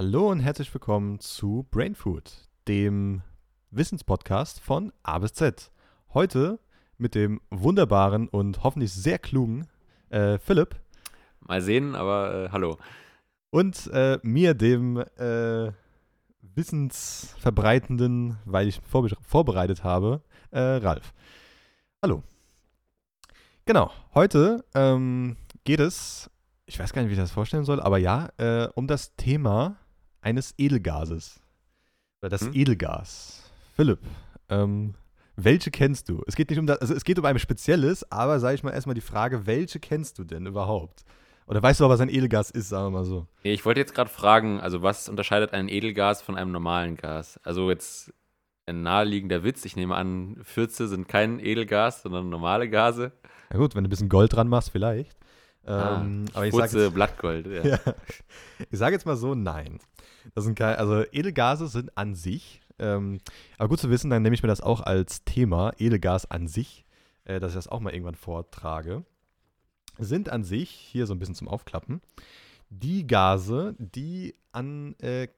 Hallo und herzlich willkommen zu Brain Food, dem Wissenspodcast von A bis Z. Heute mit dem wunderbaren und hoffentlich sehr klugen äh, Philipp Mal sehen, aber äh, hallo. und äh, mir, dem äh, wissensverbreitenden, weil ich vorbe vorbereitet habe, äh, Ralf. Hallo. Genau, heute ähm, geht es, ich weiß gar nicht, wie ich das vorstellen soll, aber ja, äh, um das Thema eines Edelgases. Oder das Hm? Edelgas. Philipp, ähm, welche kennst du? Es geht nicht um das, also es geht um ein spezielles, aber sage ich mal erstmal die Frage, welche kennst du denn überhaupt? Oder weißt du aber, was ein Edelgas ist, sagen wir mal so. Nee, Ich wollte jetzt gerade fragen, also was unterscheidet ein Edelgas von einem normalen Gas? Also jetzt ein naheliegender Witz, ich nehme an, Fürze sind kein Edelgas, sondern normale Gase. Na gut, wenn du ein bisschen Gold dran machst, vielleicht. Ah, Ähm, aber ich sage jetzt, Blattgold. Ja. ja. ich sag jetzt mal so, nein. Das sind keine, also Edelgase sind an sich, ähm, aber gut zu wissen, dann nehme ich mir das auch als Thema, Edelgas an sich, äh, dass ich das auch mal irgendwann vortrage, sind an sich, hier so ein bisschen zum Aufklappen, die Gase, die an äh,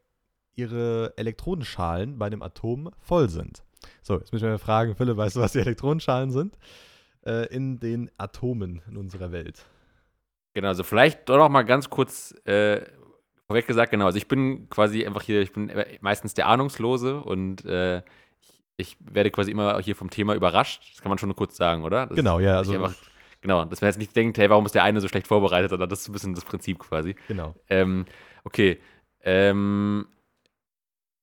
ihre Elektronenschalen bei dem Atom voll sind. So, jetzt müssen wir fragen, Philipp, weißt du, was die Elektronenschalen sind? Äh, in den Atomen in unserer Welt. Genau, also vielleicht doch noch mal ganz kurz äh, vorweg gesagt, genau, also ich bin quasi einfach hier, ich bin meistens der Ahnungslose und äh, ich, werde quasi immer hier vom Thema überrascht. Das kann man schon nur kurz sagen, oder? Das, Genau, ja, also einfach, genau, dass man jetzt nicht denkt, hey, warum ist der eine so schlecht vorbereitet, sondern das ist ein bisschen das Prinzip quasi. genau. Ähm, okay. Ähm,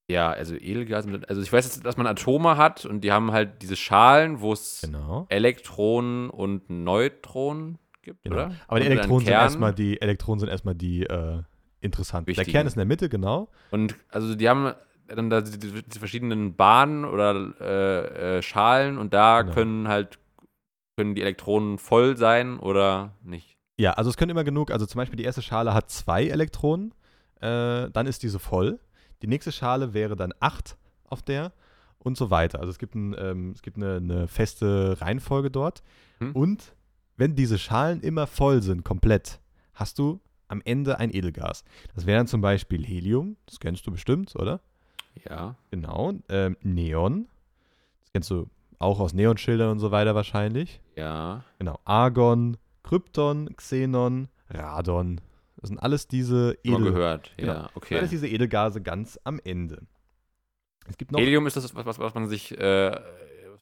ja, also Edelgas, also ich weiß jetzt, dass man Atome hat und die haben halt diese Schalen, wo es Genau. Elektronen und Neutronen gibt, genau. oder? Aber die Und Elektronen sind erstmal die Elektronen sind erstmal die äh, interessanten. Der Wichtigen. Kern ist in der Mitte, genau. Und also die haben dann da die, die, die verschiedenen Bahnen oder äh, äh, Schalen und da Genau. können halt können die Elektronen voll sein oder nicht. Ja, also es können immer genug, also zum Beispiel die erste Schale hat zwei Elektronen, äh, dann ist diese voll. Die nächste Schale wäre dann acht auf der und so weiter. Also es gibt, ein, ähm, es gibt eine, eine feste Reihenfolge dort. Hm. Und wenn diese Schalen immer voll sind, komplett, hast du am Ende ein Edelgas. Das wäre dann zum Beispiel Helium, das kennst du bestimmt, oder? Ja. Genau. Ähm, Neon, das kennst du auch aus Neonschildern und so weiter wahrscheinlich. Ja. Genau. Argon, Krypton, Xenon, Radon. Das sind alles diese Mal Edel gehört. Genau. Ja, okay. alles diese Edelgase ganz am Ende. Es gibt noch Helium ist das, was, was, was man sich äh,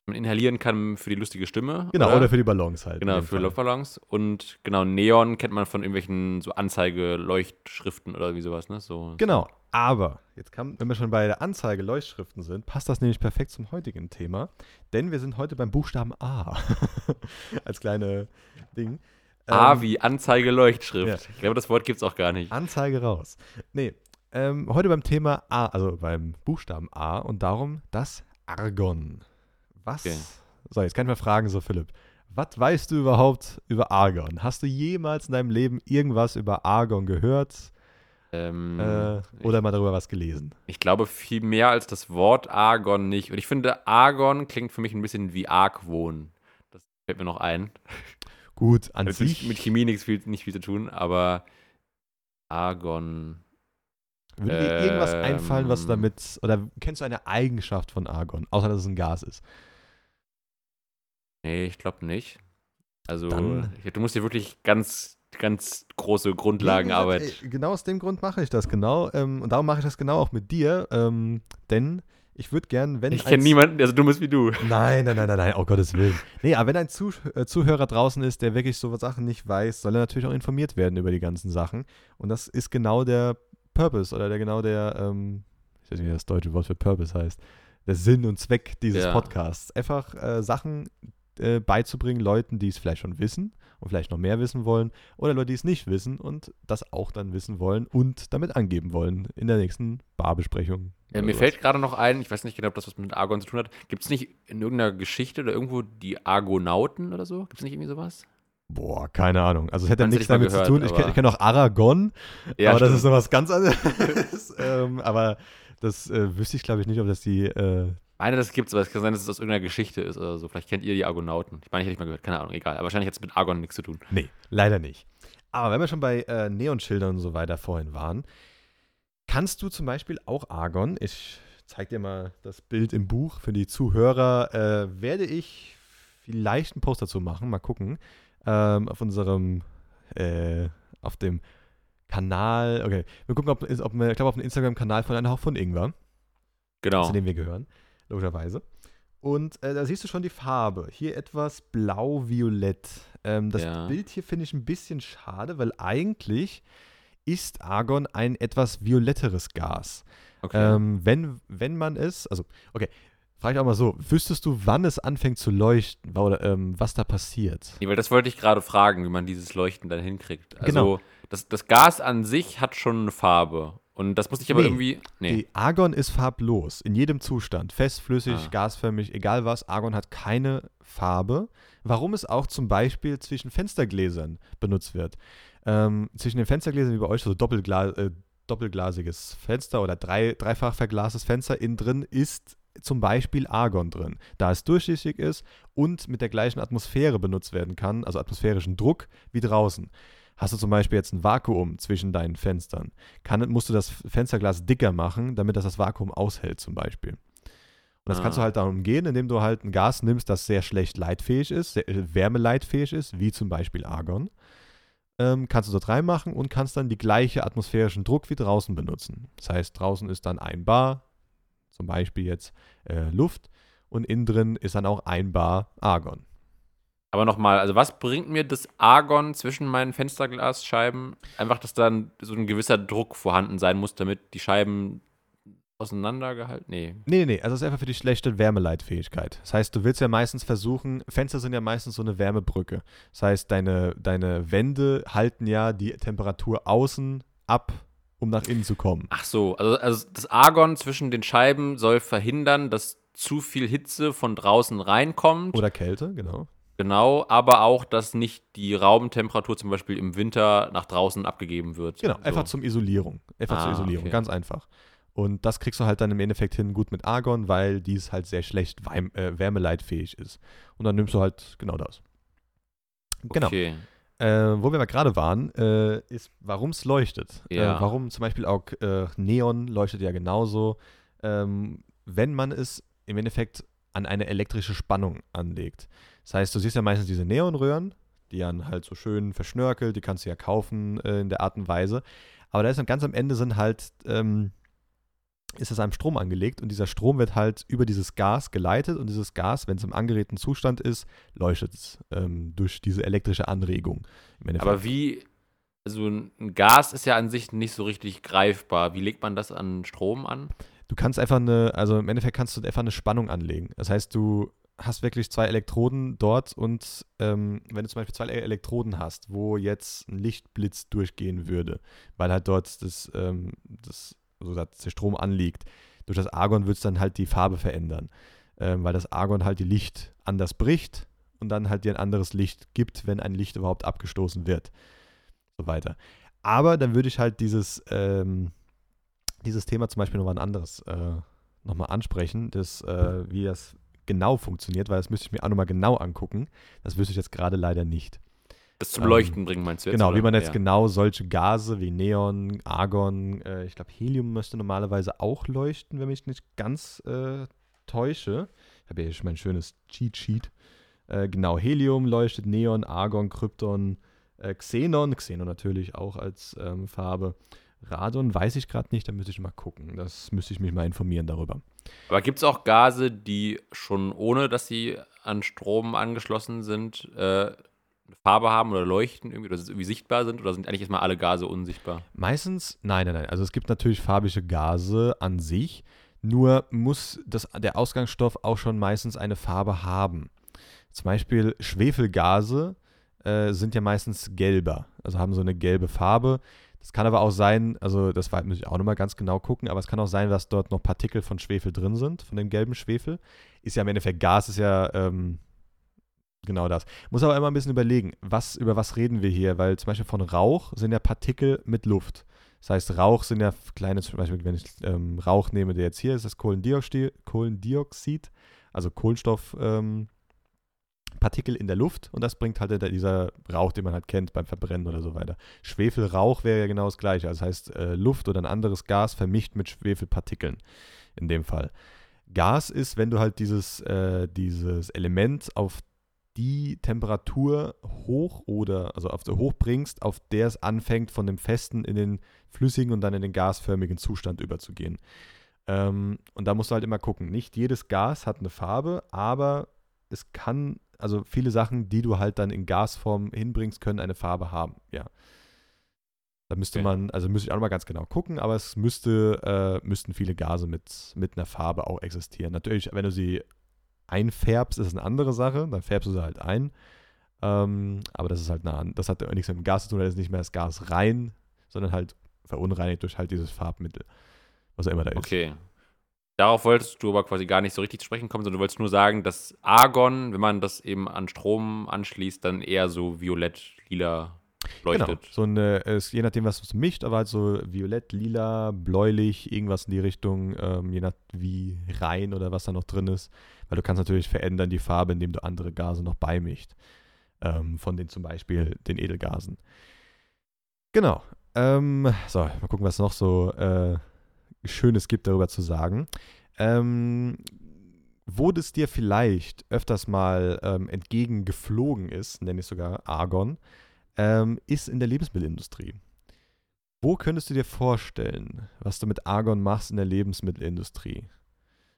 man inhalieren kann für die lustige Stimme. genau oder für die Ballons halt. Genau, für. Luftballons. Und genau, Neon kennt man von irgendwelchen so Anzeige-Leuchtschriften oder wie sowas, ne? So. Genau. Aber jetzt kam, wenn wir schon bei der Anzeige Leuchtschriften sind, passt das nämlich perfekt zum heutigen Thema, denn wir sind heute beim Buchstaben A als kleine Ding. A Ähm, wie Anzeige-Leuchtschrift. ja. Ich glaube, das Wort gibt es auch gar nicht. Anzeige raus. Nee, ähm, heute beim Thema A, also beim Buchstaben A und darum das Argon. Was? Okay. So, jetzt kann ich mal fragen, so Philipp, was weißt du überhaupt über Argon? Hast du jemals in deinem Leben irgendwas über Argon gehört Ähm, äh, oder mal darüber was gelesen? Ich glaube viel mehr als das Wort Argon nicht. Und ich finde, Argon klingt für mich ein bisschen wie Argwohn. Das fällt mir noch ein. Gut, an nicht sich mit Chemie nichts viel, nicht viel zu tun, aber Argon. würde dir irgendwas einfallen, was ähm, damit, oder kennst du eine Eigenschaft von Argon, außer dass es ein Gas ist? Nee, ich glaube nicht. Also, Dann- du musst hier wirklich ganz, ganz große gesagt, Grundlagenarbeit. ey, Genau aus dem Grund mache ich das genau. Ähm, und darum mache ich das genau auch mit dir. Ähm, denn ich würde gern, wenn. Ich kenne niemanden, der so dumm ist wie du. Nein, nein, nein, nein, nein, oh Gottes Willen. Nee, aber wenn ein Zuh äh, Zuhörer draußen ist, der wirklich so Sachen nicht weiß, soll er natürlich auch informiert werden über die ganzen Sachen. Und das ist genau der Purpose oder der genau der, ähm, ich weiß nicht, wie das deutsche Wort für Purpose heißt, der Sinn und Zweck dieses Ja. Podcasts. Einfach äh, Sachen äh, beizubringen, Leuten, die es vielleicht schon wissen und vielleicht noch mehr wissen wollen, oder Leute, die es nicht wissen und das auch dann wissen wollen und damit angeben wollen in der nächsten Barbesprechung. Ja, mir sowas. fällt gerade noch ein, ich weiß nicht genau, ob das was mit Argon zu tun hat. Gibt es nicht in irgendeiner Geschichte oder irgendwo die Argonauten oder so? Gibt es nicht irgendwie sowas? Boah, keine Ahnung. Also es hätte du, nichts damit zu gehört, tun. Ich kenne kenn auch Aragon, Ja, aber das stimmt. ist noch was ganz anderes. ähm, aber das äh, wüsste ich, glaube ich, nicht, ob das die. Äh, Eine, das gibt's, aber es kann sein, dass es aus irgendeiner Geschichte ist oder so. Vielleicht kennt ihr die Argonauten. Ich meine, ich hätte nicht mal gehört, keine Ahnung, egal. Aber wahrscheinlich hat es mit Argon nichts zu tun. nee, leider nicht. Aber wenn wir schon bei äh, Neonschildern und so weiter vorhin waren, kannst du zum Beispiel auch Argon, ich zeige dir mal das Bild im Buch für die Zuhörer, äh, werde ich vielleicht einen Post dazu machen, mal gucken, ähm, auf unserem, äh, auf dem Kanal, okay, wir gucken, ob, ob ich glaube auf dem Instagram-Kanal von Ein Hauch von Ingwer, Genau. zu dem wir gehören, logischerweise. Und äh, da siehst du schon die Farbe. Hier etwas blau-violett. Ähm, das Ja. Bild hier finde ich ein bisschen schade, weil eigentlich ist Argon ein etwas violetteres Gas. Okay. Ähm, wenn, wenn man es, also, okay, frage ich auch mal so, wüsstest du, wann es anfängt zu leuchten oder ähm, was da passiert? Nee, weil das wollte ich gerade fragen, wie man dieses Leuchten dann hinkriegt. Also, Genau. das, das Gas an sich hat schon eine Farbe. Und das muss ich aber Nee. irgendwie. Nee. Die Argon ist farblos, in jedem Zustand, fest, flüssig, Ah. gasförmig, egal was. Argon hat keine Farbe, warum es auch zum Beispiel zwischen Fenstergläsern benutzt wird. Ähm, zwischen den Fenstergläsern wie bei euch, so Doppelgla äh, doppelglasiges Fenster oder drei, dreifach verglastes Fenster, innen drin ist zum Beispiel Argon drin, da es durchsichtig ist und mit der gleichen Atmosphäre benutzt werden kann, also atmosphärischen Druck wie draußen. Hast du zum Beispiel jetzt ein Vakuum zwischen deinen Fenstern, kann, musst du das Fensterglas dicker machen, damit das das Vakuum aushält zum Beispiel. Und das Ah. kannst du halt darum gehen, indem du halt ein Gas nimmst, das sehr schlecht leitfähig ist, sehr, äh, wärmeleitfähig ist, wie zum Beispiel Argon. Ähm, kannst du dort reinmachen und kannst dann die gleiche atmosphärischen Druck wie draußen benutzen. Das heißt, draußen ist dann ein Bar, zum Beispiel jetzt äh, Luft, und innen drin ist dann auch ein Bar Argon. Aber nochmal, also was bringt mir das Argon zwischen meinen Fensterglasscheiben? Einfach, dass dann so ein gewisser Druck vorhanden sein muss, damit die Scheiben auseinandergehalten. Nee. Nee, nee, also es ist einfach für die schlechte Wärmeleitfähigkeit. Das heißt, du willst ja meistens versuchen, Fenster sind ja meistens so eine Wärmebrücke. Das heißt, deine, deine Wände halten ja die Temperatur außen ab, um nach innen zu kommen. Ach so, also, also das Argon zwischen den Scheiben soll verhindern, dass zu viel Hitze von draußen reinkommt. Oder Kälte, genau. Genau, aber auch, dass nicht die Raumtemperatur zum Beispiel im Winter nach draußen abgegeben wird. Genau, so. einfach zum Isolierung. Einfach zur Ah, Isolierung, okay. ganz einfach. Und das kriegst du halt dann im Endeffekt hin gut mit Argon, weil dies halt sehr schlecht äh, wärmeleitfähig ist. Und dann nimmst du halt genau das. Genau. Okay. Äh, wo wir gerade waren, äh, ist, warum es leuchtet. Ja. Äh, warum zum Beispiel auch äh, Neon leuchtet ja genauso. Ähm, wenn man es im Endeffekt an eine elektrische Spannung anlegt. Das heißt, du siehst ja meistens diese Neonröhren, die dann halt so schön verschnörkelt, die kannst du ja kaufen äh, in der Art und Weise. Aber da ist dann ganz am Ende sind halt, ähm, ist es einem Strom angelegt und dieser Strom wird halt über dieses Gas geleitet und dieses Gas, wenn es im angeregten Zustand ist, leuchtet es ähm, durch diese elektrische Anregung. Aber wie, also ein Gas ist ja an sich nicht so richtig greifbar. Wie legt man das an Strom an? Du kannst einfach eine, also im Endeffekt kannst du einfach eine Spannung anlegen. Das heißt, du hast wirklich zwei Elektroden dort und ähm, wenn du zum Beispiel zwei Elektroden hast, wo jetzt ein Lichtblitz durchgehen würde, weil halt dort das, ähm, das also der Strom anliegt, durch das Argon wird es dann halt die Farbe verändern, ähm, weil das Argon halt die Licht anders bricht und dann halt dir ein anderes Licht gibt, wenn ein Licht überhaupt abgestoßen wird. So weiter. Aber dann würde ich halt dieses, ähm, dieses Thema zum Beispiel nochmal ein anderes äh, nochmal ansprechen, das, äh, wie das genau funktioniert, weil das müsste ich mir auch nochmal genau angucken. Das wüsste ich jetzt gerade leider nicht. Das zum Ähm, Leuchten bringen, meinst du jetzt? genau, oder? wie man jetzt ja. genau solche Gase wie Neon, Argon, äh, ich glaube Helium müsste normalerweise auch leuchten, wenn mich nicht ganz äh, täusche. Ich habe hier schon mein schönes Cheat Sheet. Äh, genau, Helium leuchtet, Neon, Argon, Krypton, äh, Xenon, Xenon natürlich auch als ähm, Farbe. Radon weiß ich gerade nicht, da müsste ich mal gucken. Das müsste ich mich mal informieren darüber. Aber gibt es auch Gase, die schon ohne, dass sie an Strom angeschlossen sind, äh, eine Farbe haben oder leuchten irgendwie oder irgendwie sichtbar sind? Oder sind eigentlich erstmal alle Gase unsichtbar? Meistens, nein, nein, nein. Also es gibt natürlich farbige Gase an sich, nur muss das, der Ausgangsstoff auch schon meistens eine Farbe haben. Zum Beispiel Schwefelgase äh, sind ja meistens gelber, also haben so eine gelbe Farbe. Das kann aber auch sein, also das muss ich auch nochmal ganz genau gucken, aber es kann auch sein, dass dort noch Partikel von Schwefel drin sind, von dem gelben Schwefel. Ist ja im Endeffekt Gas, ist ja ähm, genau das. Muss aber immer ein bisschen überlegen, was, über was reden wir hier, weil zum Beispiel von Rauch sind ja Partikel mit Luft. Das heißt, Rauch sind ja kleine, zum Beispiel, wenn ich ähm, Rauch nehme, der jetzt hier ist, das Kohlendioxid, Kohlendioxid also Kohlenstoff, ähm, Partikel in der Luft und das bringt halt dieser Rauch, den man halt kennt beim Verbrennen oder so weiter. Schwefelrauch wäre ja genau das gleiche. Also das heißt, äh, Luft oder ein anderes Gas vermischt mit Schwefelpartikeln in dem Fall. Gas ist, wenn du halt dieses, äh, dieses Element auf die Temperatur hoch oder also auf der hoch bringst, auf der es anfängt, von dem festen in den flüssigen und dann in den gasförmigen Zustand überzugehen. Ähm, und da musst du halt immer gucken. Nicht jedes Gas hat eine Farbe, aber es kann, also viele Sachen, die du halt dann in Gasform hinbringst, können eine Farbe haben, ja. Da müsste okay. man, also müsste ich auch mal ganz genau gucken, aber es müsste, äh, müssten viele Gase mit, mit einer Farbe auch existieren. Natürlich, wenn du sie einfärbst, ist es eine andere Sache, dann färbst du sie halt ein. Ähm, aber das ist halt nah das hat nichts mit dem Gas zu tun, da ist nicht mehr das Gas rein, sondern halt verunreinigt durch halt dieses Farbmittel, was auch immer da ist. Okay. Darauf wolltest du aber quasi gar nicht so richtig zu sprechen kommen, sondern du wolltest nur sagen, dass Argon, wenn man das eben an Strom anschließt, dann eher so violett, lila leuchtet. Genau. So eine, ist, je nachdem, was es mischt, aber halt so violett, lila, bläulich, irgendwas in die Richtung, ähm, je nach wie rein oder was da noch drin ist. Weil du kannst natürlich verändern die Farbe, indem du andere Gase noch beimischt. Ähm, von den zum Beispiel den Edelgasen. Genau. Ähm, so, mal gucken, was noch so äh, Schönes gibt, darüber zu sagen. Ähm, wo das dir vielleicht öfters mal ähm, entgegengeflogen ist, nenne ich sogar Argon, ähm, ist in der Lebensmittelindustrie. Wo könntest du dir vorstellen, was du mit Argon machst in der Lebensmittelindustrie?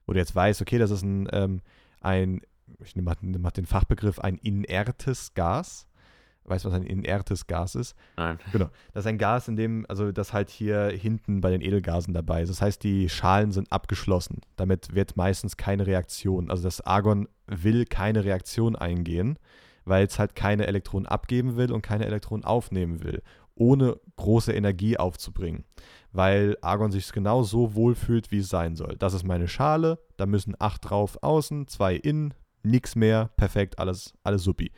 Wo du jetzt weißt, okay, das ist ein, ähm, ein ich nehme mal den Fachbegriff, ein inertes Gas. Weißt du, was ein inertes Gas ist? Nein. Genau. Das ist ein Gas, in dem, also das halt hier hinten bei den Edelgasen dabei ist. Das heißt, die Schalen sind abgeschlossen. Damit wird meistens keine Reaktion. Also das Argon will keine Reaktion eingehen weil es halt keine Elektronen abgeben will und keine Elektronen aufnehmen will, ohne große Energie aufzubringen. Weil Argon sich genau so wohlfühlt, wie es sein soll. Das ist meine Schale, da müssen acht drauf außen, zwei innen, nichts mehr, perfekt, alles, alles supi.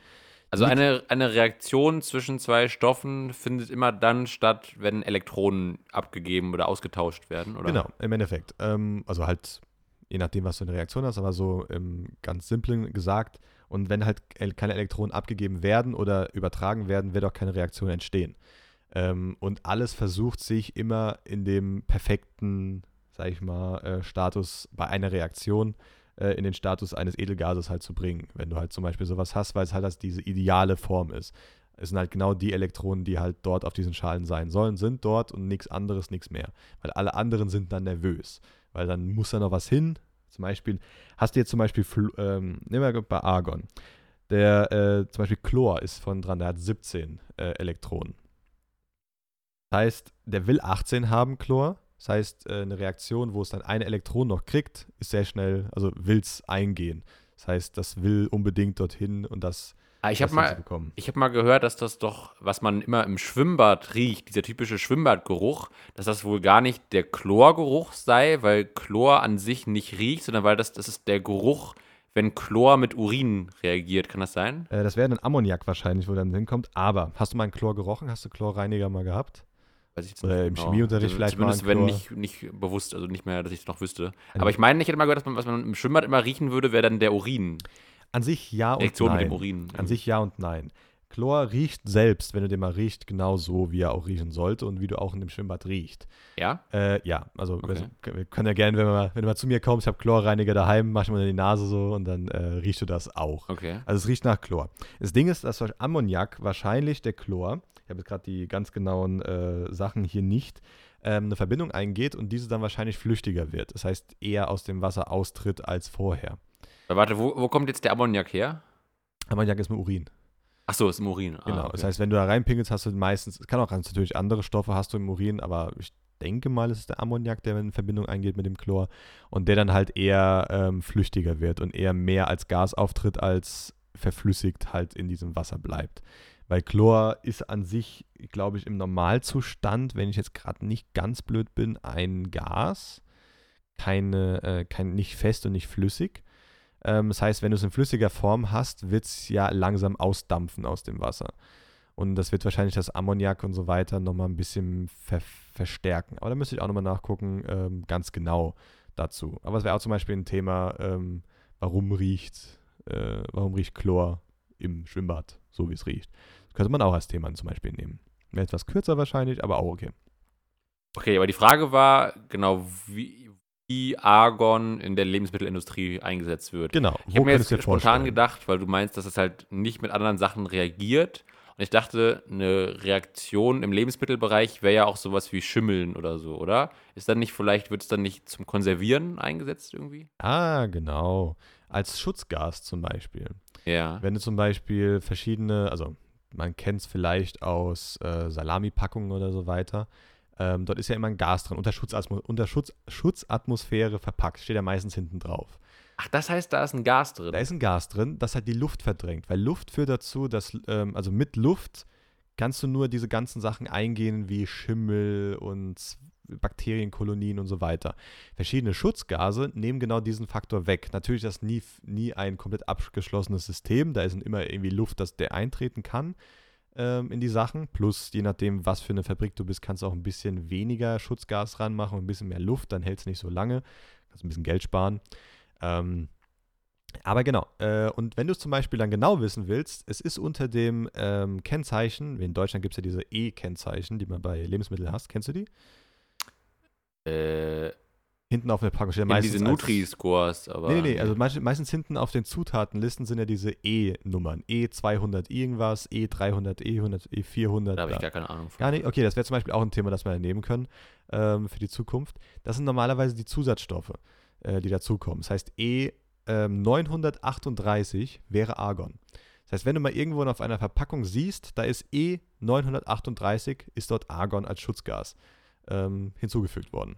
Also eine, eine Reaktion zwischen zwei Stoffen findet immer dann statt, wenn Elektronen abgegeben oder ausgetauscht werden, oder? Genau, im Endeffekt. Ähm, also halt, je nachdem, was du eine Reaktion hast, aber so im ganz simplen gesagt, und wenn halt keine Elektronen abgegeben werden oder übertragen werden, wird auch keine Reaktion entstehen. Ähm, und alles versucht sich immer in dem perfekten, sag ich mal, äh, Status bei einer Reaktion äh, in den Status eines Edelgases halt zu bringen. Wenn du halt zum Beispiel sowas hast, weil es halt diese ideale Form ist. Es sind halt genau die Elektronen, die halt dort auf diesen Schalen sein sollen, sind dort und nichts anderes, nichts mehr. Weil alle anderen sind dann nervös. Weil dann muss da noch was hin, zum Beispiel, hast du jetzt zum Beispiel, ähm, nehmen wir bei Argon. Der, äh, zum Beispiel Chlor ist von dran, der hat 17 äh, Elektronen. Das heißt, der will 18 haben, Chlor. Das heißt, äh, eine Reaktion, wo es dann ein Elektron noch kriegt, ist sehr schnell, also will es eingehen. Das heißt, das will unbedingt dorthin und das Ah, ich habe mal, hab mal gehört, dass das doch, was man immer im Schwimmbad riecht, dieser typische Schwimmbadgeruch, dass das wohl gar nicht der Chlorgeruch sei, weil Chlor an sich nicht riecht, sondern weil das, das ist der Geruch, wenn Chlor mit Urin reagiert. Kann das sein? Äh, das wäre ein Ammoniak wahrscheinlich, wo dann hinkommt. Aber hast du mal einen Chlor gerochen? Hast du Chlorreiniger mal gehabt? Weiß ich jetzt Oder im genau. Chemieunterricht also vielleicht zumindest mal. Wenn nicht, nicht bewusst, also nicht mehr, dass ich es noch wüsste. Aber ich meine, ich hätte mal gehört, dass man, was man im Schwimmbad immer riechen würde, wäre dann der Urin. An sich ja und Reaktion nein. mit dem Urin. An sich ja und nein. Chlor riecht selbst, wenn du den mal riecht, genau so, wie er auch riechen sollte und wie du auch in dem Schwimmbad riecht. Ja? Äh, ja, also okay. wir, wir, können ja gerne, wenn, wenn du mal zu mir kommst, ich habe Chlorreiniger daheim, mach ich mal in die Nase so und dann äh, riechst du das auch. Okay. Also es riecht nach Chlor. Das Ding ist, dass Ammoniak wahrscheinlich der Chlor, ich habe jetzt gerade die ganz genauen äh, Sachen hier nicht, ähm, eine Verbindung eingeht und diese dann wahrscheinlich flüchtiger wird. Das heißt, eher aus dem Wasser austritt als vorher. Warte, wo, wo kommt jetzt der Ammoniak her? Ammoniak ist im Urin. Ach so, ist im Urin. Ah, genau. Okay. Das heißt, wenn du da reinpinkelst, hast du meistens, es kann auch natürlich andere Stoffe hast du im Urin, aber ich denke mal, es ist der Ammoniak, der in Verbindung eingeht mit dem Chlor und der dann halt eher ähm, flüchtiger wird und eher mehr als Gas auftritt, als verflüssigt halt in diesem Wasser bleibt. Weil Chlor ist an sich, glaube ich, im Normalzustand, wenn ich jetzt gerade nicht ganz blöd bin, ein Gas. Keine, äh, kein, nicht fest und nicht flüssig. Ähm, das heißt, wenn du es in flüssiger Form hast, wird es ja langsam ausdampfen aus dem Wasser. Und das wird wahrscheinlich das Ammoniak und so weiter nochmal ein bisschen ver verstärken. Aber da müsste ich auch nochmal nachgucken, ähm, ganz genau dazu. Aber es wäre auch zum Beispiel ein Thema, ähm, warum riecht, äh, warum riecht Chlor im Schwimmbad, so wie es riecht. Könnte man auch als Thema zum Beispiel nehmen. Wäre etwas kürzer wahrscheinlich, aber auch okay. Okay, aber die Frage war genau, wie, wie Argon in der Lebensmittelindustrie eingesetzt wird. Genau. Ich habe mir jetzt spontan vorstellen? gedacht, weil du meinst, dass es halt nicht mit anderen Sachen reagiert. Und ich dachte, eine Reaktion im Lebensmittelbereich wäre ja auch sowas wie Schimmeln oder so, oder? Ist dann nicht, vielleicht wird es dann nicht zum Konservieren eingesetzt irgendwie? Ah, genau. Als Schutzgas zum Beispiel. Ja. Wenn du zum Beispiel verschiedene, also man kennt es vielleicht aus äh, Salami-Packungen oder so weiter, ähm, dort ist ja immer ein Gas drin, unter, Schutzatmo unter Schutz Schutzatmosphäre verpackt, steht ja meistens hinten drauf. Ach, das heißt, da ist ein Gas drin. Da ist ein Gas drin, das halt die Luft verdrängt, weil Luft führt dazu, dass, ähm, also mit Luft kannst du nur diese ganzen Sachen eingehen wie Schimmel und Bakterienkolonien und so weiter. Verschiedene Schutzgase nehmen genau diesen Faktor weg. Natürlich ist das nie, nie ein komplett abgeschlossenes System, da ist immer irgendwie Luft, dass der eintreten kann ähm, in die Sachen. Plus, je nachdem, was für eine Fabrik du bist, kannst du auch ein bisschen weniger Schutzgas ranmachen und ein bisschen mehr Luft, dann hält es nicht so lange. Kannst ein bisschen Geld sparen. Ähm, aber genau, äh, und wenn du es zum Beispiel dann genau wissen willst, es ist unter dem ähm, Kennzeichen, in Deutschland gibt es ja diese E-Kennzeichen, die man bei Lebensmitteln hast, kennst du die? Äh, Hinten auf der Packung steht ja meistens. diese Nutri-Scores, aber. Nee, nee, nee, also meist, meistens hinten auf den Zutatenlisten sind ja diese E-Nummern. E200 irgendwas, E300, E100, E400. da habe ich gar keine Ahnung von. Gar nicht? Okay, das wäre zum Beispiel auch ein Thema, das wir nehmen können ähm, für die Zukunft. Das sind normalerweise die Zusatzstoffe, äh, die dazukommen. Das heißt, E ähm, 938 wäre Argon. Das heißt, wenn du mal irgendwo auf einer Verpackung siehst, da ist E 938, ist dort Argon als Schutzgas ähm, hinzugefügt worden.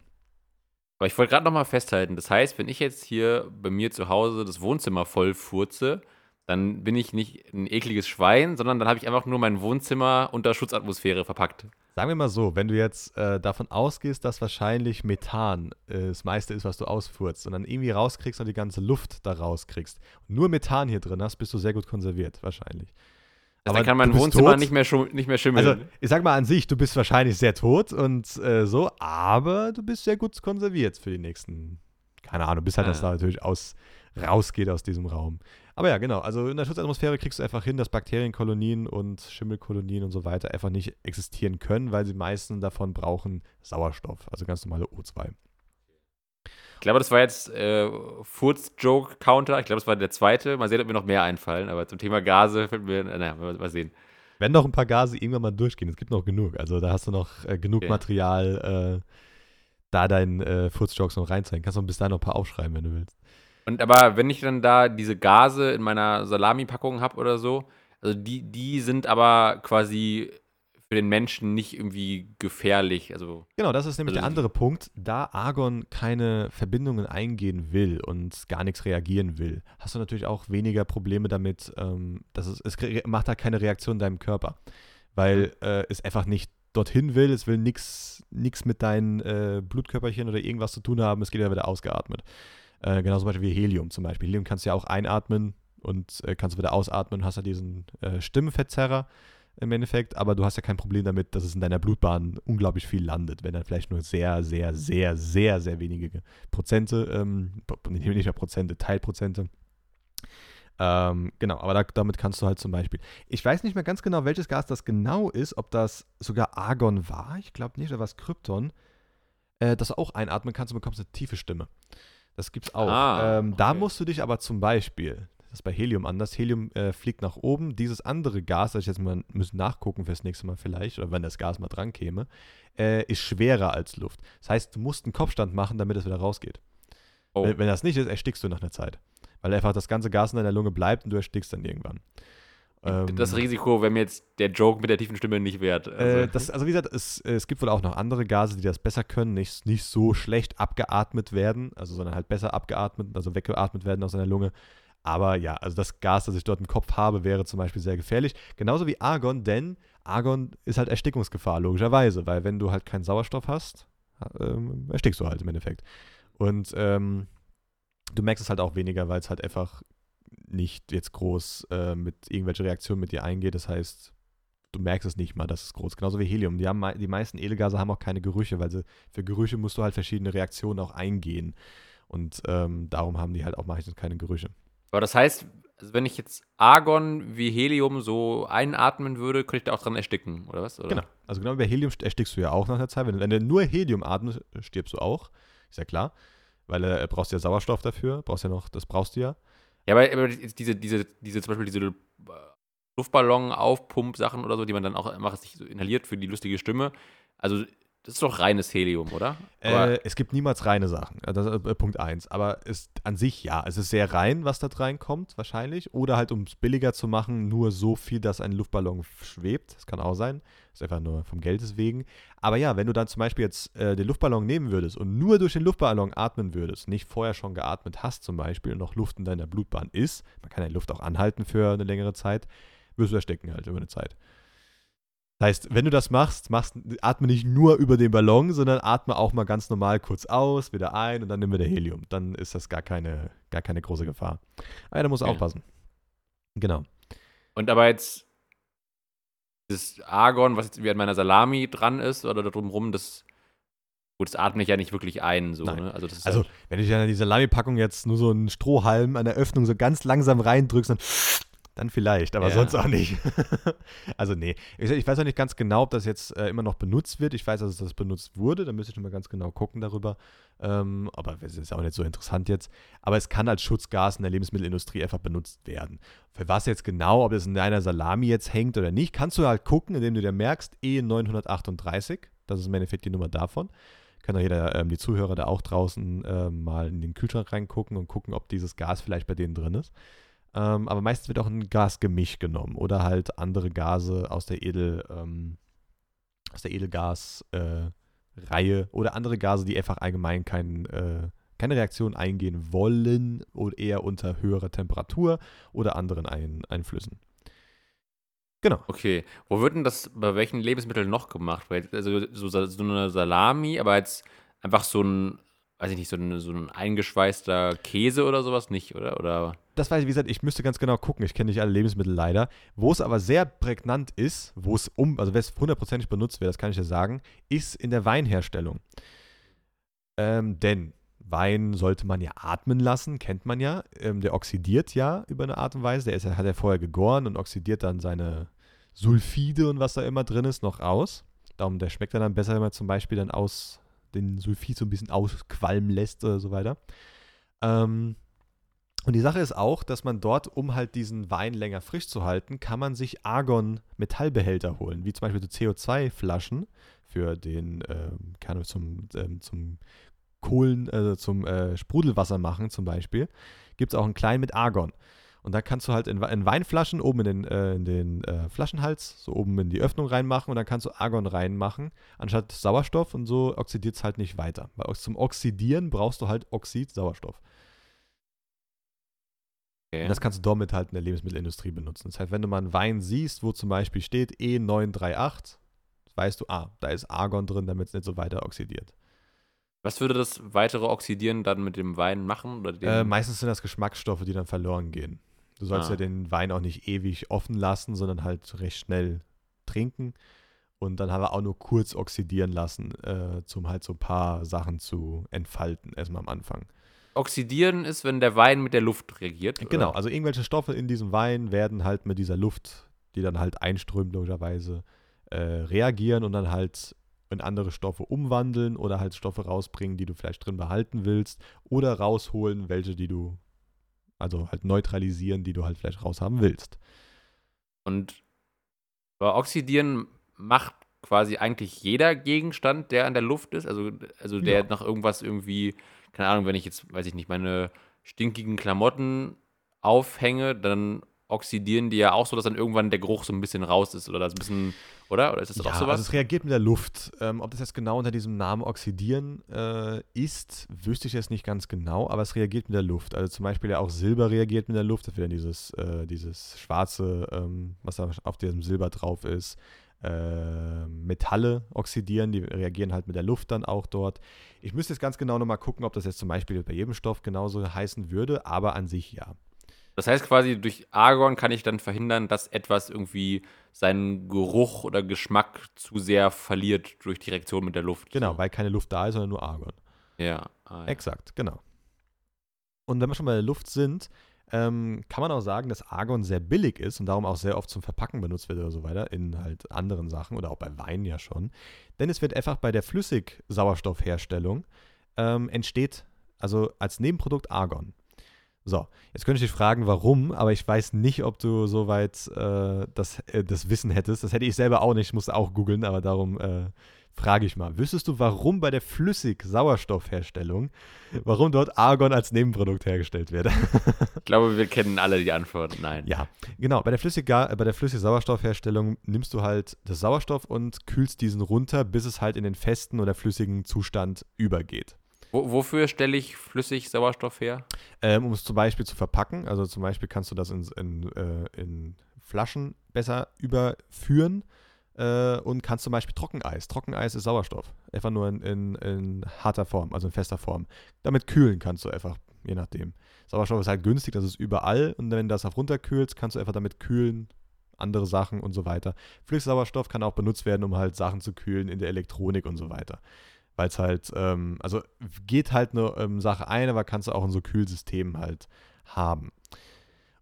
Aber ich wollte gerade noch mal festhalten, das heißt, wenn ich jetzt hier bei mir zu Hause das Wohnzimmer voll furze, dann bin ich nicht ein ekliges Schwein, sondern dann habe ich einfach nur mein Wohnzimmer unter Schutzatmosphäre verpackt. Sagen wir mal so, wenn du jetzt äh, davon ausgehst, dass wahrscheinlich Methan äh, das meiste ist, was du ausfurzt und dann irgendwie rauskriegst und die ganze Luft da rauskriegst und nur Methan hier drin hast, bist du sehr gut konserviert, wahrscheinlich. Also Aber dann kann mein Wohnzimmer tot. nicht mehr, nicht mehr schimmeln. Also, ich sag mal an sich, du bist wahrscheinlich sehr tot und äh, so, aber du bist sehr gut konserviert für die nächsten, keine Ahnung, bis halt das Ah. da natürlich aus, rausgeht aus diesem Raum. Aber ja, genau, also in der Schutzatmosphäre kriegst du einfach hin, dass Bakterienkolonien und Schimmelkolonien und so weiter einfach nicht existieren können, weil sie meisten davon brauchen Sauerstoff, also ganz normale O2. Ich glaube, das war jetzt äh, Furz-Joke-Counter. Ich glaube, das war der zweite. Mal sehen, ob mir noch mehr einfallen. Aber zum Thema Gase fällt mir, naja, mal, mal sehen. Wenn noch ein paar Gase irgendwann mal durchgehen, es gibt noch genug, also da hast du noch äh, genug Okay. Material, äh, da deinen äh, Furzjokes noch reinzeigen. Kannst du bis dahin noch ein paar aufschreiben, wenn du willst. Und aber wenn ich dann da diese Gase in meiner Salami-Packung habe oder so, also die, die sind aber quasi für den Menschen nicht irgendwie gefährlich. Also, Genau, das ist nämlich der Also- andere Punkt. Da Argon keine Verbindungen eingehen will und gar nichts reagieren will, hast du natürlich auch weniger Probleme damit, ähm, dass es, es macht halt keine Reaktion in deinem Körper, weil äh, es einfach nicht dorthin will, es will nichts mit deinen äh, Blutkörperchen oder irgendwas zu tun haben, es geht ja wieder ausgeatmet. Äh, genauso zum Beispiel wie Helium zum Beispiel. Helium kannst du ja auch einatmen und äh, kannst du wieder ausatmen und hast ja diesen äh, Stimmenverzerrer im Endeffekt, aber du hast ja kein Problem damit, dass es in deiner Blutbahn unglaublich viel landet, wenn dann vielleicht nur sehr, sehr, sehr, sehr, sehr wenige Prozente, ähm, nicht mehr Prozente, Teilprozente. Ähm, genau, aber da, damit kannst du halt zum Beispiel. Ich weiß nicht mehr ganz genau, welches Gas das genau ist, ob das sogar Argon war, ich glaube nicht, oder was Krypton, äh, das du auch einatmen kannst und bekommst eine tiefe Stimme. Das gibt's auch. Ah, ähm, Da okay. musst du dich aber zum Beispiel, das ist bei Helium anders, Helium äh, fliegt nach oben, dieses andere Gas, das ich jetzt mal müssen nachgucken fürs nächste Mal vielleicht, oder wenn das Gas mal dran käme, äh, ist schwerer als Luft. Das heißt, du musst einen Kopfstand machen, damit es wieder rausgeht. oh, Wenn, wenn das nicht ist, erstickst du nach einer Zeit. Weil einfach das ganze Gas in deiner Lunge bleibt und du erstickst dann irgendwann. Ähm, das Risiko wäre mir jetzt der Joke mit der tiefen Stimme nicht wert. Also, äh, das, also wie gesagt, es, es gibt wohl auch noch andere Gase, die das besser können, nicht, nicht so schlecht abgeatmet werden, also sondern halt besser abgeatmet, also weggeatmet werden aus seiner Lunge. Aber ja, also das Gas, das ich dort im Kopf habe, wäre zum Beispiel sehr gefährlich. Genauso wie Argon, denn Argon ist halt Erstickungsgefahr, logischerweise, weil wenn du halt keinen Sauerstoff hast, ähm, erstickst du halt im Endeffekt. Und ähm, du merkst es halt auch weniger, weil es halt einfach nicht jetzt groß äh, mit irgendwelche Reaktionen mit dir eingeht. Das heißt, du merkst es nicht mal, dass es groß. Genauso wie Helium. Die, haben, die meisten Edelgase haben auch keine Gerüche, weil sie, für Gerüche musst du halt verschiedene Reaktionen auch eingehen. Und ähm, darum haben die halt auch meistens keine Gerüche. Aber das heißt, also wenn ich jetzt Argon wie Helium so einatmen würde, könnte ich da auch dran ersticken, oder was? Oder? Genau. Also genau wie bei Helium erstickst du ja auch nach der Zeit. Wenn du, wenn du nur Helium atmest, stirbst du auch. Ist ja klar. Weil äh, brauchst ja Sauerstoff dafür. Brauchst ja noch, das brauchst du ja. Ja, aber, aber diese, diese, diese, zum Beispiel diese äh, Luftballon-Aufpump-Sachen oder so, die man dann auch einfach sich so inhaliert für die lustige Stimme. Also das ist doch reines Helium, oder? Äh, es gibt niemals reine Sachen. Das ist äh, Punkt 1. Aber ist an sich ja. Es ist sehr rein, was da reinkommt, wahrscheinlich. Oder halt, um es billiger zu machen, nur so viel, dass ein Luftballon schwebt. Das kann auch sein. Das ist einfach nur vom Geldes wegen. Aber ja, wenn du dann zum Beispiel jetzt äh, den Luftballon nehmen würdest und nur durch den Luftballon atmen würdest, nicht vorher schon geatmet hast zum Beispiel und noch Luft in deiner Blutbahn ist, man kann ja Luft auch anhalten für eine längere Zeit, wirst du ersticken halt über eine Zeit. Das heißt, wenn du das machst, machst, atme nicht nur über den Ballon, sondern atme auch mal ganz normal kurz aus, wieder ein und dann nimm wieder Helium. Dann ist das gar keine, gar keine große Gefahr. Aber ja, da du ja. aufpassen. Genau. Und aber jetzt das Argon, was jetzt wie an meiner Salami dran ist oder drumherum, das Gut, das atme ich ja nicht wirklich ein. So, ne? Also, also halt wenn du dir in die Salami-Packung jetzt nur so einen Strohhalm an der Öffnung so ganz langsam reindrückst, dann dann vielleicht, aber ja. sonst auch nicht. also nee, ich, ich, weiß auch nicht ganz genau, ob das jetzt äh, immer noch benutzt wird. Ich weiß, dass das benutzt wurde, da müsste ich mal ganz genau gucken darüber. Ähm, aber es ist auch nicht so interessant jetzt. Aber es kann als Schutzgas in der Lebensmittelindustrie einfach benutzt werden. Für was jetzt genau, ob es in deiner Salami jetzt hängt oder nicht, kannst du halt gucken, indem du dir merkst, E938, das ist im Endeffekt die Nummer davon kann auch jeder, ähm, die Zuhörer da auch draußen ähm, mal in den Kühlschrank reingucken und gucken, ob dieses Gas vielleicht bei denen drin ist. Ähm, aber meistens wird auch ein Gasgemisch genommen oder halt andere Gase aus der Edel, ähm, aus der Edelgas-Reihe äh, oder andere Gase, die einfach allgemein kein, äh, keine Reaktion eingehen wollen oder eher unter höherer Temperatur oder anderen Ein Einflüssen. Genau. Okay. Wo wird denn das bei welchen Lebensmitteln noch gemacht? Also so, so eine Salami, aber jetzt einfach so ein weiß ich nicht, so ein, so ein eingeschweißter Käse oder sowas nicht, oder? oder? Das weiß ich, wie gesagt, ich müsste ganz genau gucken. Ich kenne nicht alle Lebensmittel leider. Wo es aber sehr prägnant ist, wo es um, also wer es hundertprozentig benutzt wird, das kann ich dir sagen, ist in der Weinherstellung. Ähm, denn Wein sollte man ja atmen lassen, kennt man ja. Ähm, der oxidiert ja über eine Art und Weise. Der ist, hat ja vorher gegoren und oxidiert dann seine Sulfide und was da immer drin ist noch aus. Darum, der schmeckt dann besser, wenn man zum Beispiel dann aus den Sulfid so ein bisschen ausqualmen lässt oder so weiter. Ähm, und die Sache ist auch, dass man dort, um halt diesen Wein länger frisch zu halten, kann man sich Argon-Metallbehälter holen, wie zum Beispiel so CO2-Flaschen für den, ähm, keine zum, ähm, zum Kohlen, also zum äh, Sprudelwasser machen zum Beispiel, gibt es auch einen kleinen mit Argon. Und da kannst du halt in, in Weinflaschen oben in den, äh, in den äh, Flaschenhals, so oben in die Öffnung reinmachen und dann kannst du Argon reinmachen, anstatt Sauerstoff und so oxidiert es halt nicht weiter. Weil zum Oxidieren brauchst du halt Oxid, Sauerstoff. Okay. Und das kannst du damit halt in der Lebensmittelindustrie benutzen. Das heißt, wenn du mal einen Wein siehst, wo zum Beispiel steht E938, weißt du, ah, da ist Argon drin, damit es nicht so weiter oxidiert. Was würde das weitere Oxidieren dann mit dem Wein machen? Äh, meistens sind das Geschmacksstoffe, die dann verloren gehen. Du sollst ah. ja den Wein auch nicht ewig offen lassen, sondern halt recht schnell trinken. Und dann haben wir auch nur kurz oxidieren lassen, äh, um halt so ein paar Sachen zu entfalten, erstmal am Anfang. Oxidieren ist, wenn der Wein mit der Luft reagiert? Genau, oder? also irgendwelche Stoffe in diesem Wein werden halt mit dieser Luft, die dann halt einströmt, logischerweise, äh, reagieren und dann halt in andere Stoffe umwandeln oder halt Stoffe rausbringen, die du vielleicht drin behalten willst oder rausholen, welche, die du also halt neutralisieren, die du halt vielleicht raushaben willst. Und bei Oxidieren macht quasi eigentlich jeder Gegenstand, der an der Luft ist, also, also der ja. nach irgendwas irgendwie, keine Ahnung, wenn ich jetzt, weiß ich nicht, meine stinkigen Klamotten aufhänge, dann oxidieren die ja auch so, dass dann irgendwann der Geruch so ein bisschen raus ist oder das ein bisschen, oder? Oder ist das ja, auch sowas? Also es reagiert mit der Luft. Ähm, ob das jetzt genau unter diesem Namen oxidieren äh, ist, wüsste ich jetzt nicht ganz genau, aber es reagiert mit der Luft. Also zum Beispiel ja auch Silber reagiert mit der Luft, das wäre dieses, äh, dieses schwarze, ähm, was da auf diesem Silber drauf ist. Äh, Metalle oxidieren, die reagieren halt mit der Luft dann auch dort. Ich müsste jetzt ganz genau nochmal gucken, ob das jetzt zum Beispiel bei jedem Stoff genauso heißen würde, aber an sich ja. Das heißt quasi, durch Argon kann ich dann verhindern, dass etwas irgendwie seinen Geruch oder Geschmack zu sehr verliert durch die Reaktion mit der Luft. Genau, weil keine Luft da ist, sondern nur Argon. Ja. Ah, ja. Exakt, genau. Und wenn wir schon bei der Luft sind, ähm, kann man auch sagen, dass Argon sehr billig ist und darum auch sehr oft zum Verpacken benutzt wird oder so weiter, in halt anderen Sachen oder auch bei Wein ja schon. Denn es wird einfach bei der Flüssigsauerstoffherstellung ähm, entsteht, also als Nebenprodukt Argon. So, jetzt könnte ich dich fragen, warum, aber ich weiß nicht, ob du soweit äh, das, äh, das Wissen hättest. Das hätte ich selber auch nicht, ich musste auch googeln, aber darum äh, frage ich mal. Wüsstest du, warum bei der Flüssig-Sauerstoffherstellung, warum dort Argon als Nebenprodukt hergestellt wird? ich glaube, wir kennen alle die Antwort. Nein. Ja, genau. Bei der Flüssig-Sauerstoffherstellung nimmst du halt das Sauerstoff und kühlst diesen runter, bis es halt in den festen oder flüssigen Zustand übergeht. Wo, wofür stelle ich flüssig Sauerstoff her? Ähm, um es zum Beispiel zu verpacken. Also zum Beispiel kannst du das in, in, äh, in Flaschen besser überführen äh, und kannst zum Beispiel Trockeneis. Trockeneis ist Sauerstoff. Einfach nur in, in, in harter Form, also in fester Form. Damit kühlen kannst du einfach, je nachdem. Sauerstoff ist halt günstig, das ist überall und wenn du das auf runterkühlst, kannst du einfach damit kühlen, andere Sachen und so weiter. Flüssigsauerstoff kann auch benutzt werden, um halt Sachen zu kühlen in der Elektronik und so weiter weil es halt, ähm, also geht halt eine ähm, Sache ein, aber kannst du auch in so Kühlsystemen halt haben.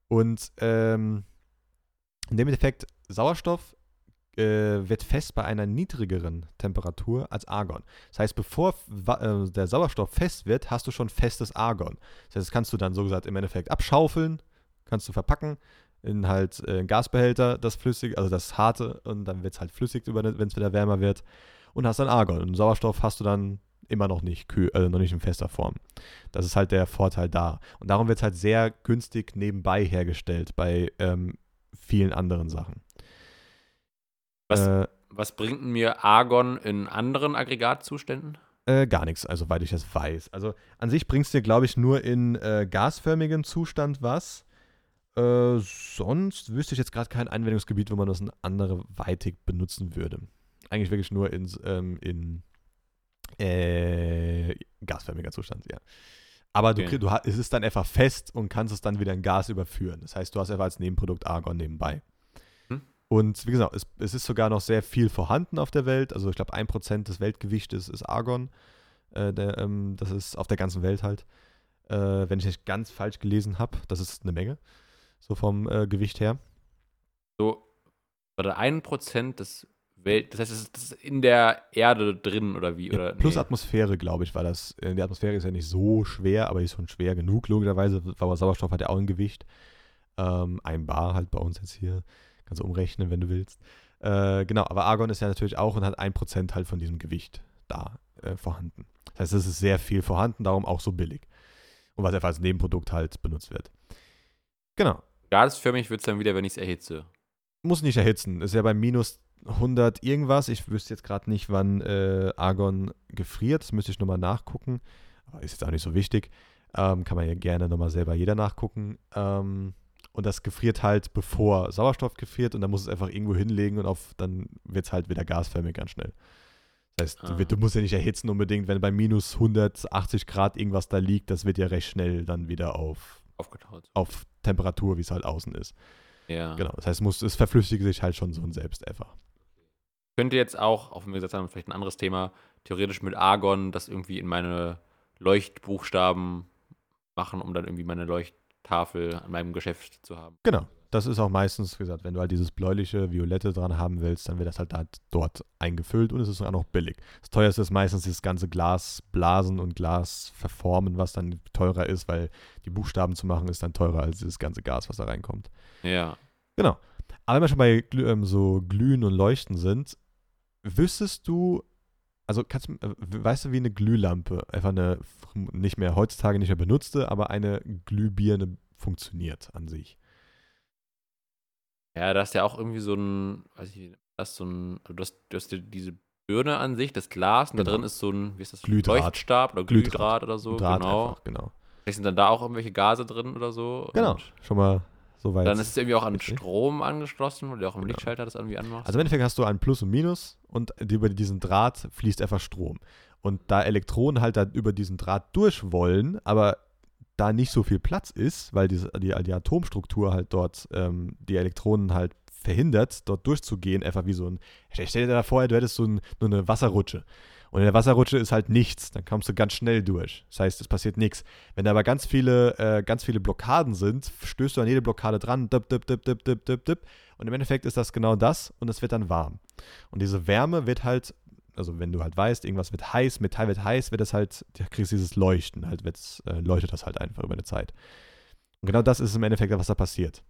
Und ähm, in dem Effekt, Sauerstoff äh, wird fest bei einer niedrigeren Temperatur als Argon. Das heißt, bevor äh, der Sauerstoff fest wird, hast du schon festes Argon. Das heißt, das kannst du dann so gesagt im Endeffekt abschaufeln, kannst du verpacken in halt äh, Gasbehälter, das flüssig, also das harte, und dann wird es halt flüssig, wenn es wieder wärmer wird und hast dann Argon. Und Sauerstoff hast du dann immer noch nicht, äh, noch nicht in fester Form. Das ist halt der Vorteil da. Und darum wird es halt sehr günstig nebenbei hergestellt bei ähm, vielen anderen Sachen. Was, äh, was bringt mir Argon in anderen Aggregatzuständen? Äh, gar nichts, also soweit ich das weiß. Also an sich bringst du dir, glaube ich, nur in äh, gasförmigem Zustand was. Äh, sonst wüsste ich jetzt gerade kein Anwendungsgebiet, wo man das anderweitig benutzen würde eigentlich wirklich nur in, ähm, in äh, gasförmiger Zustand, ja. Aber du, okay. du, es ist dann einfach fest und kannst es dann wieder in Gas überführen. Das heißt, du hast einfach als Nebenprodukt Argon nebenbei. Hm? Und wie gesagt, es, es, ist sogar noch sehr viel vorhanden auf der Welt. Also ich glaube, ein Prozent des Weltgewichtes ist Argon. Äh, der, ähm, das ist auf der ganzen Welt halt. Äh, wenn ich nicht ganz falsch gelesen habe, das ist eine Menge. So vom äh, Gewicht her. So, oder ein Prozent des Welt, das heißt, es ist in der Erde drin oder wie? Oder, plus nee. Atmosphäre, glaube ich, weil das, äh, die Atmosphäre ist ja nicht so schwer, aber ist schon schwer genug, logischerweise, aber Sauerstoff hat ja auch ein Gewicht. Ähm, ein Bar halt bei uns jetzt hier. Kannst du umrechnen, wenn du willst. Äh, genau, aber Argon ist ja natürlich auch und hat ein Prozent halt von diesem Gewicht da äh, vorhanden. Das heißt, es ist sehr viel vorhanden, darum auch so billig. Und was einfach als Nebenprodukt halt benutzt wird. Genau. Gasförmig wird es dann wieder, wenn ich es erhitze. Muss nicht erhitzen. Ist ja bei minus 100 irgendwas. Ich wüsste jetzt gerade nicht, wann äh, Argon gefriert. Das müsste ich nochmal nachgucken. Aber ist jetzt auch nicht so wichtig. Ähm, kann man ja gerne nochmal selber jeder nachgucken. Ähm, und das gefriert halt, bevor Sauerstoff gefriert. Und dann muss es einfach irgendwo hinlegen und auf, dann wird es halt wieder gasförmig ganz schnell. Das heißt, ah. du, du, musst ja nicht erhitzen unbedingt, wenn bei minus 180 Grad irgendwas da liegt, das wird ja recht schnell dann wieder auf, Aufgetaut. auf Temperatur, wie es halt außen ist. Ja. Genau. Das heißt, muss, es verflüssigt sich halt schon so ein selbst einfach könnte jetzt auch, auch wenn wir gesagt haben, vielleicht ein anderes Thema, theoretisch mit Argon das irgendwie in meine Leuchtbuchstaben machen, um dann irgendwie meine Leuchttafel an meinem Geschäft zu haben. Genau. Das ist auch meistens, wie gesagt, wenn du halt dieses bläuliche, violette dran haben willst, dann wird das halt, halt dort eingefüllt und es ist auch noch billig. Das teuerste ist meistens das ganze Glasblasen und Glas verformen, was dann teurer ist, weil die Buchstaben zu machen ist dann teurer als das ganze Gas, was da reinkommt. Ja. Genau. Aber wenn wir schon bei ähm, so Glühen und Leuchten sind, wüsstest du, also kannst, äh, weißt du, wie eine Glühlampe, einfach eine nicht mehr heutzutage nicht mehr benutzte, aber eine Glühbirne funktioniert an sich? Ja, da ist ja auch irgendwie so ein, weiß ich, das ist so ein, also du hast, du hast diese Birne an sich, das Glas, und genau. da drin ist so ein, wie ist das, Glühdraht. Leuchtstab oder Glühdraht, Glühdraht oder so. Draht genau. Einfach, genau. Vielleicht sind dann da auch irgendwelche Gase drin oder so. Genau, schon mal Soweit dann ist es irgendwie auch an Strom angeschlossen, weil du auch im genau. Lichtschalter das irgendwie anmachst. Also im Endeffekt hast du ein Plus und Minus und über diesen Draht fließt einfach Strom. Und da Elektronen halt da über diesen Draht durch wollen, aber da nicht so viel Platz ist, weil die, die, die Atomstruktur halt dort ähm, die Elektronen halt verhindert, dort durchzugehen, einfach wie so ein, stell dir da vor, du hättest so ein, nur eine Wasserrutsche. Und in der Wasserrutsche ist halt nichts, dann kommst du ganz schnell durch. Das heißt, es passiert nichts. Wenn da aber ganz viele, äh, ganz viele Blockaden sind, stößt du an jede Blockade dran, dip, dip, dip, dip, dip, dip, dip. Und im Endeffekt ist das genau das und es wird dann warm. Und diese Wärme wird halt, also wenn du halt weißt, irgendwas wird heiß, Metall wird heiß, wird es halt, du kriegst dieses Leuchten, halt wird's, äh, leuchtet das halt einfach über eine Zeit. Und genau das ist im Endeffekt, was da passiert.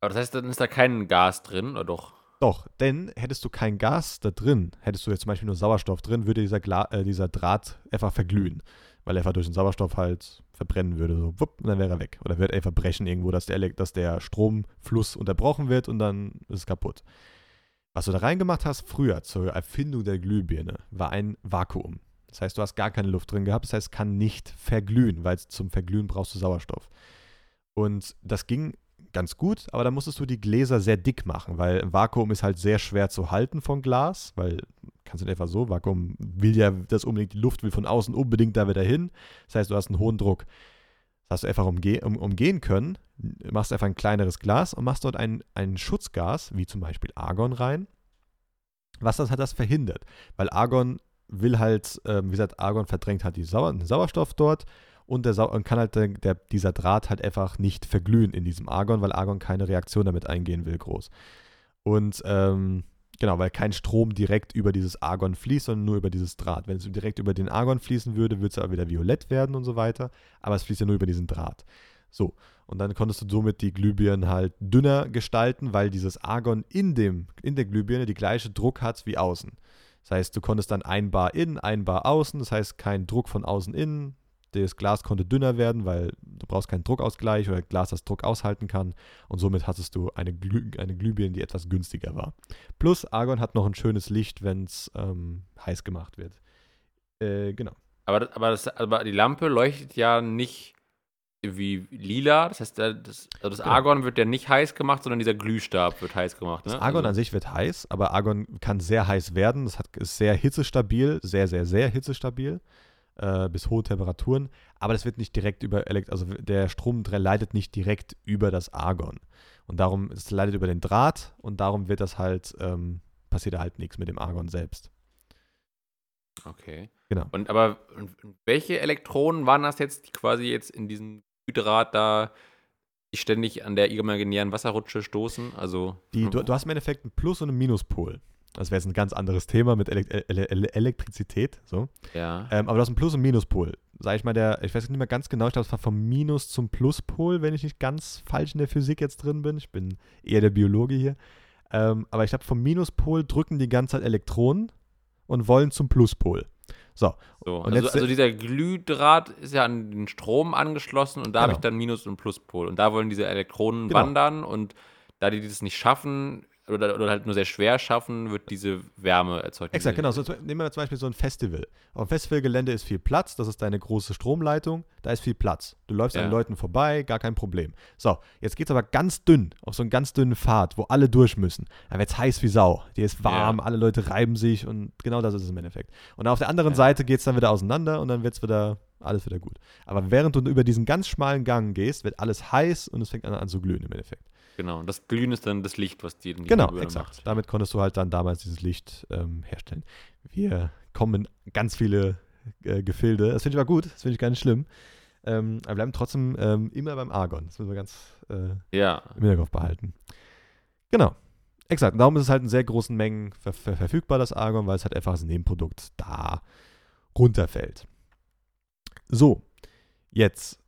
Aber das heißt, dann ist da kein Gas drin, oder doch? Doch, denn hättest du kein Gas da drin, hättest du jetzt zum Beispiel nur Sauerstoff drin, würde dieser, Gla äh, dieser Draht einfach verglühen, weil er einfach durch den Sauerstoff halt verbrennen würde, so wupp, und dann wäre er weg. Oder wird einfach brechen irgendwo, dass der, dass der Stromfluss unterbrochen wird und dann ist es kaputt. Was du da reingemacht hast früher zur Erfindung der Glühbirne, war ein Vakuum. Das heißt, du hast gar keine Luft drin gehabt, das heißt, es kann nicht verglühen, weil zum Verglühen brauchst du Sauerstoff. Und das ging ganz gut, aber da musstest du die Gläser sehr dick machen, weil ein Vakuum ist halt sehr schwer zu halten von Glas, weil kannst du einfach so, Vakuum will ja das unbedingt, die Luft will von außen unbedingt da wieder hin. Das heißt, du hast einen hohen Druck. Das hast du einfach umge um, umgehen können, machst einfach ein kleineres Glas und machst dort ein, ein Schutzgas, wie zum Beispiel Argon rein. Was das hat das verhindert? Weil Argon will halt, äh, wie gesagt, Argon verdrängt halt die Sauer den Sauerstoff dort und, der Sau kann halt der, der, dieser Draht halt einfach nicht verglühen in diesem Argon, weil Argon keine Reaktion damit eingehen will, groß. Und ähm, genau, weil kein Strom direkt über dieses Argon fließt, sondern nur über dieses Draht. Wenn es direkt über den Argon fließen würde, würde es aber wieder violett werden und so weiter. Aber es fließt ja nur über diesen Draht. So, und dann konntest du somit die Glühbirnen halt dünner gestalten, weil dieses Argon in, dem, in der Glühbirne die gleiche Druck hat wie außen. Das heißt, du konntest dann ein Bar innen, ein Bar außen, das heißt kein Druck von außen innen, das Glas konnte dünner werden, weil du brauchst keinen Druckausgleich oder Glas, das Druck aushalten kann. Und somit hattest du eine, Glüh eine Glühbirne, die etwas günstiger war. Plus Argon hat noch ein schönes Licht, wenn es ähm, heiß gemacht wird. Äh, genau. Aber, aber, das, aber die Lampe leuchtet ja nicht wie lila. Das heißt, das, also das genau. Argon wird ja nicht heiß gemacht, sondern dieser Glühstab wird heiß gemacht. Ne? Das Argon also. an sich wird heiß, aber Argon kann sehr heiß werden. Das hat, ist sehr hitzestabil, sehr, sehr, sehr hitzestabil äh, bis hohe Temperaturen, aber das wird nicht direkt über Elekt also der Strom leitet nicht direkt über das Argon. Und darum, es leitet über den Draht und darum wird das halt, ähm, passiert da halt nichts mit dem Argon selbst. Okay. Genau. Und aber welche Elektronen waren das jetzt, die quasi jetzt in diesem Draht da die ständig an der imaginären Wasserrutsche stoßen? Also die, du, du hast im Endeffekt einen Plus- und einen Minuspol. Das wäre jetzt ein ganz anderes Thema mit Elek Ele Ele Elektrizität. So. Ja. Ähm, aber du hast einen Plus- und Minuspol. Sag ich mal, der, ich weiß nicht mehr ganz genau, ich glaube, es war vom Minus zum Pluspol, wenn ich nicht ganz falsch in der Physik jetzt drin bin. Ich bin eher der Biologe hier. Ähm, aber ich glaube, vom Minuspol drücken die ganze Zeit Elektronen und wollen zum Pluspol. So. so also, jetzt, also, dieser Glühdraht ist ja an den Strom angeschlossen und da genau. habe ich dann Minus- und Pluspol. Und da wollen diese Elektronen genau. wandern und da die das nicht schaffen, oder, oder halt nur sehr schwer schaffen, wird diese Wärme erzeugt. Exakt, genau. So, nehmen wir zum Beispiel so ein Festival. Auf dem Festivalgelände ist viel Platz, das ist deine große Stromleitung, da ist viel Platz. Du läufst ja. an Leuten vorbei, gar kein Problem. So, jetzt geht es aber ganz dünn, auf so einen ganz dünnen Pfad, wo alle durch müssen. Da wird es heiß wie Sau. Die ist warm, ja. alle Leute reiben sich und genau das ist es im Endeffekt. Und auf der anderen ja. Seite geht es dann wieder auseinander und dann wird es wieder, alles wieder gut. Aber während du über diesen ganz schmalen Gang gehst, wird alles heiß und es fängt an, an zu glühen im Endeffekt. Genau, und das Glühen ist dann das Licht, was dir Genau, exakt. Macht. Damit konntest du halt dann damals dieses Licht ähm, herstellen. Wir kommen in ganz viele äh, Gefilde. Das finde ich aber gut, das finde ich gar nicht schlimm. Ähm, aber wir bleiben trotzdem ähm, immer beim Argon. Das müssen wir ganz äh, ja. im Hinterkopf behalten. Genau. Exakt. Und darum ist es halt in sehr großen Mengen ver ver verfügbar, das Argon, weil es halt einfach als Nebenprodukt da runterfällt. So, jetzt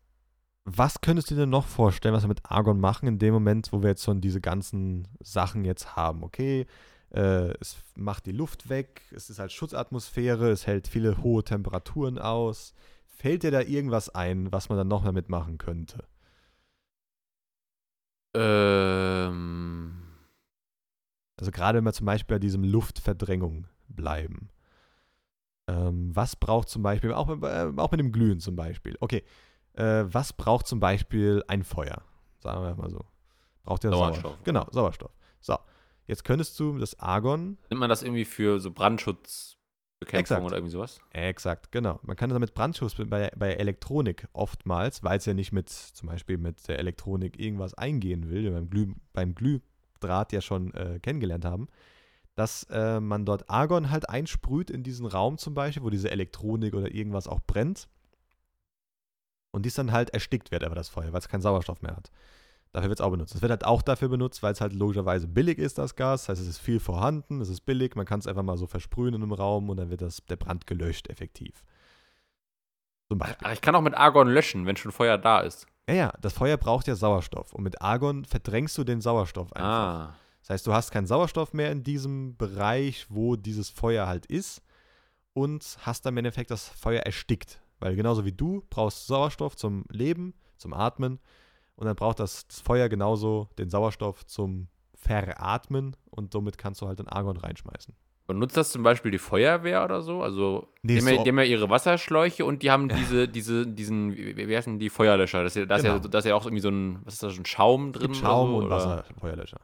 was könntest du dir noch vorstellen, was wir mit Argon machen in dem Moment, wo wir jetzt schon diese ganzen Sachen jetzt haben? Okay, äh, es macht die Luft weg, es ist halt Schutzatmosphäre, es hält viele hohe Temperaturen aus. Fällt dir da irgendwas ein, was man dann noch damit machen könnte? Ähm. Also gerade wenn wir zum Beispiel bei diesem Luftverdrängung bleiben. Ähm, was braucht zum Beispiel, auch, äh, auch mit dem Glühen zum Beispiel. Okay, äh, was braucht zum Beispiel ein Feuer? Sagen wir mal so. Braucht ja Sauerstoff. Sauerstoff. Genau, Sauerstoff. So, jetzt könntest du das Argon. Nimmt man das irgendwie für so Brandschutzbekämpfung Exakt. oder irgendwie sowas? Exakt, genau. Man kann damit Brandschutz bei, bei Elektronik oftmals, weil es ja nicht mit, zum Beispiel mit der Elektronik irgendwas eingehen will, wie wir beim, Glüh, beim Glühdraht ja schon äh, kennengelernt haben, dass äh, man dort Argon halt einsprüht in diesen Raum zum Beispiel, wo diese Elektronik oder irgendwas auch brennt. Und dies dann halt erstickt wird, aber das Feuer, weil es keinen Sauerstoff mehr hat. Dafür wird es auch benutzt. Es wird halt auch dafür benutzt, weil es halt logischerweise billig ist, das Gas. Das heißt, es ist viel vorhanden, es ist billig, man kann es einfach mal so versprühen in einem Raum und dann wird das, der Brand gelöscht, effektiv. Zum Beispiel. Ach, ich kann auch mit Argon löschen, wenn schon Feuer da ist. Ja, ja, das Feuer braucht ja Sauerstoff. Und mit Argon verdrängst du den Sauerstoff einfach. Ah. Das heißt, du hast keinen Sauerstoff mehr in diesem Bereich, wo dieses Feuer halt ist. Und hast dann im Endeffekt das Feuer erstickt. Weil genauso wie du brauchst Sauerstoff zum Leben, zum Atmen. Und dann braucht das, das Feuer genauso den Sauerstoff zum Veratmen. Und somit kannst du halt den Argon reinschmeißen. Und nutzt das zum Beispiel die Feuerwehr oder so? Also, nee, die, haben ja, die, haben ja, ihre Wasserschläuche und die haben diese, diese, diesen, wie heißen die Feuerlöscher? Das ist ja, das genau. ja, das ist ja auch irgendwie so ein, was ist da, so ein Schaum drin? Schaum so, und Wasserfeuerlöscher.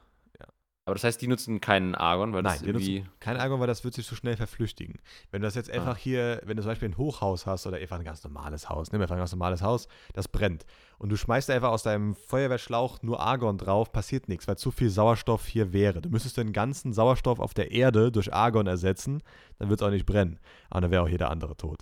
Aber das heißt, die nutzen keinen Argon, weil Nein, das irgendwie. Nutzen kein Argon, weil das wird sich so schnell verflüchtigen. Wenn du das jetzt ah. einfach ah. hier, wenn du zum Beispiel ein Hochhaus hast oder einfach ein ganz normales Haus, nimm einfach ein ganz normales Haus, das brennt. Und du schmeißt einfach aus deinem Feuerwehrschlauch nur Argon drauf, passiert nichts, weil zu viel Sauerstoff hier wäre. Du müsstest den ganzen Sauerstoff auf der Erde durch Argon ersetzen, dann wird es auch nicht brennen. Aber dann wäre auch jeder andere tot.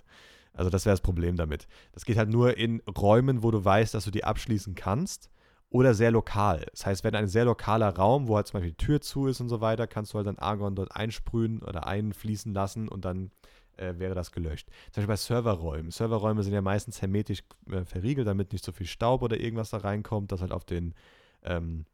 Also das wäre das Problem damit. Das geht halt nur in Räumen, wo du weißt, dass du die abschließen kannst oder sehr lokal. Das heißt, wenn ein sehr lokaler Raum, wo halt zum Beispiel die Tür zu ist und so weiter, kannst du halt dann Argon dort einsprühen oder einfließen lassen und dann äh, wäre das gelöscht. Zum Beispiel bei Serverräumen. Serverräume sind ja meistens hermetisch äh, verriegelt, damit nicht so viel Staub oder irgendwas da reinkommt, das halt auf den ähm,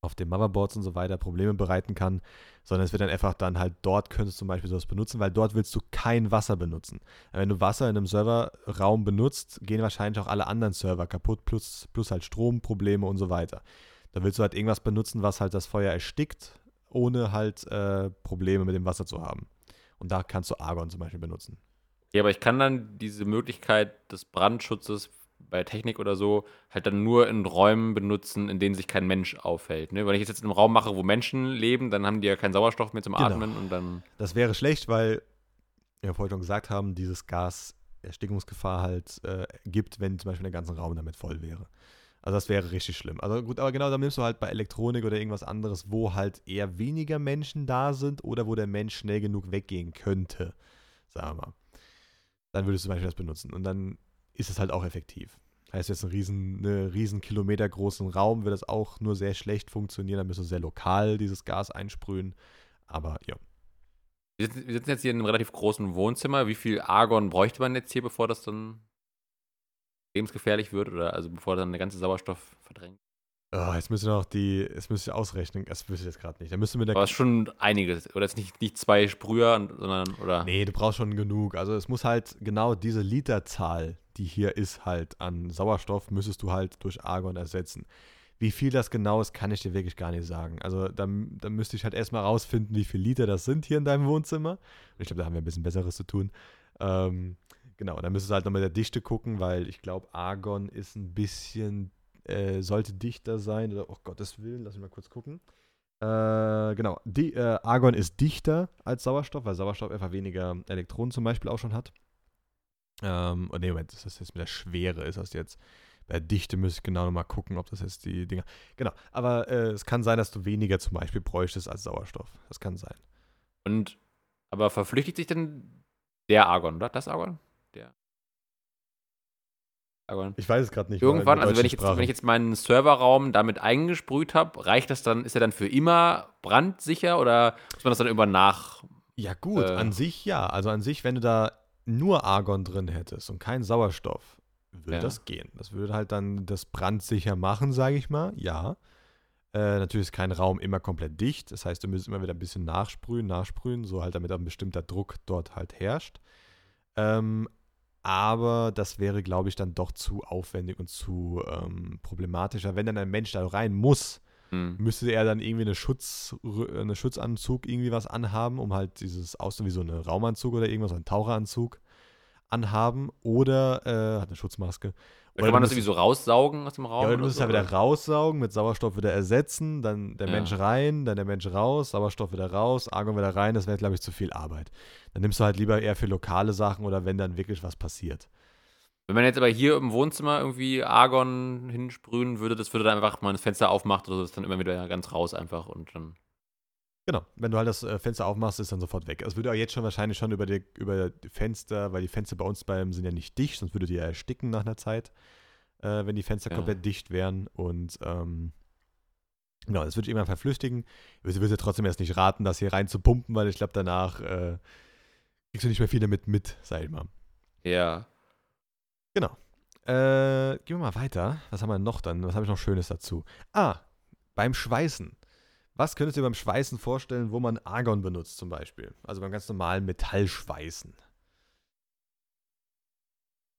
auf den Motherboards und so weiter Probleme bereiten kann, sondern es wird dann einfach dann halt dort könntest du zum Beispiel sowas benutzen, weil dort willst du kein Wasser benutzen. Wenn du Wasser in einem Serverraum benutzt, gehen wahrscheinlich auch alle anderen Server kaputt, plus, plus halt Stromprobleme und so weiter. Da willst du halt irgendwas benutzen, was halt das Feuer erstickt, ohne halt äh, Probleme mit dem Wasser zu haben. Und da kannst du Argon zum Beispiel benutzen. Ja, aber ich kann dann diese Möglichkeit des Brandschutzes bei Technik oder so halt dann nur in Räumen benutzen, in denen sich kein Mensch aufhält. Ne? Wenn ich jetzt in einem Raum mache, wo Menschen leben, dann haben die ja keinen Sauerstoff mehr zum genau. Atmen und dann. Das wäre schlecht, weil wir vorhin schon gesagt haben, dieses Gas Erstickungsgefahr halt äh, gibt, wenn zum Beispiel der ganze Raum damit voll wäre. Also das wäre richtig schlimm. Also gut, aber genau, dann nimmst du halt bei Elektronik oder irgendwas anderes, wo halt eher weniger Menschen da sind oder wo der Mensch schnell genug weggehen könnte, sagen wir mal. Dann würdest du zum Beispiel das benutzen. Und dann ist es halt auch effektiv. Heißt jetzt, ein riesen, eine riesen Kilometer großen Raum wird das auch nur sehr schlecht funktionieren. Dann müssen wir sehr lokal dieses Gas einsprühen. Aber ja. Wir sitzen jetzt hier in einem relativ großen Wohnzimmer. Wie viel Argon bräuchte man jetzt hier, bevor das dann lebensgefährlich wird? Oder also bevor dann der ganze Sauerstoff verdrängt? Oh, jetzt müssen wir noch die, jetzt müsst ihr ausrechnen, das wüsste ich jetzt gerade nicht. Da müssen wir Aber es ist schon einiges. Oder jetzt nicht, nicht zwei Sprüher, sondern, oder? Nee, du brauchst schon genug. Also es muss halt genau diese Literzahl, die hier ist, halt an Sauerstoff, müsstest du halt durch Argon ersetzen. Wie viel das genau ist, kann ich dir wirklich gar nicht sagen. Also da, da müsste ich halt erstmal rausfinden, wie viele Liter das sind hier in deinem Wohnzimmer. Und ich glaube, da haben wir ein bisschen Besseres zu tun. Ähm, genau, dann müsstest du halt noch mit der Dichte gucken, weil ich glaube, Argon ist ein bisschen äh, sollte dichter sein. Oder, oh Gottes Willen, lass mich mal kurz gucken. Äh, genau, die, äh, Argon ist dichter als Sauerstoff, weil Sauerstoff einfach weniger Elektronen zum Beispiel auch schon hat. Ähm, und nee, Moment, das ist jetzt mit der Schwere ist das jetzt. Bei Dichte müsste ich genau nochmal gucken, ob das jetzt die Dinger. Genau, aber äh, es kann sein, dass du weniger zum Beispiel bräuchtest als Sauerstoff. Das kann sein. Und, aber verflüchtigt sich denn der Argon, oder? Das Argon? Argon. Ich weiß es gerade nicht. Irgendwann, also wenn ich, jetzt, wenn ich jetzt meinen Serverraum damit eingesprüht habe, reicht das dann, ist er dann für immer brandsicher oder muss man das dann irgendwann nach. Ja, gut, äh, an sich ja. Also an sich, wenn du da nur Argon drin hättest und keinen Sauerstoff, würde ja. das gehen. Das würde halt dann das brandsicher machen, sage ich mal. Ja. Äh, natürlich ist kein Raum immer komplett dicht. Das heißt, du müsstest immer wieder ein bisschen nachsprühen, nachsprühen, so halt, damit ein bestimmter Druck dort halt herrscht. Ähm, aber das wäre, glaube ich, dann doch zu aufwendig und zu ähm, problematischer. Wenn dann ein Mensch da rein muss, hm. müsste er dann irgendwie eine, Schutz, eine Schutzanzug irgendwie was anhaben, um halt dieses aussehen wie so eine Raumanzug oder irgendwas, ein Taucheranzug anhaben oder äh, hat eine Schutzmaske oder kann man das irgendwie so raussaugen aus dem Raum? Ja, du musst es so, ja wieder raussaugen, mit Sauerstoff wieder ersetzen, dann der ja. Mensch rein, dann der Mensch raus, Sauerstoff wieder raus, Argon wieder rein, das wäre, glaube ich, zu viel Arbeit. Dann nimmst du halt lieber eher für lokale Sachen oder wenn dann wirklich was passiert. Wenn man jetzt aber hier im Wohnzimmer irgendwie Argon hinsprühen würde, das würde dann einfach mal ein Fenster aufmacht oder so, das dann immer wieder ganz raus einfach und dann. Genau, wenn du halt das äh, Fenster aufmachst, ist dann sofort weg. Es würde auch jetzt schon wahrscheinlich schon über die, über die Fenster, weil die Fenster bei uns beim sind ja nicht dicht, sonst würde die ja ersticken nach einer Zeit, äh, wenn die Fenster Ja. komplett dicht wären. Und ähm, genau, das würde ich irgendwann verflüchtigen. Ich würde dir trotzdem erst nicht raten, das hier rein zu pumpen, weil ich glaube, danach äh, kriegst du nicht mehr viel damit mit, sag ich mal. Ja. Äh, gehen wir mal weiter. Was haben wir noch dann? Was habe ich noch Schönes dazu? Ah, beim Schweißen. Was könntest du dir beim Schweißen vorstellen, wo man Argon benutzt zum Beispiel? Also beim ganz normalen Metallschweißen.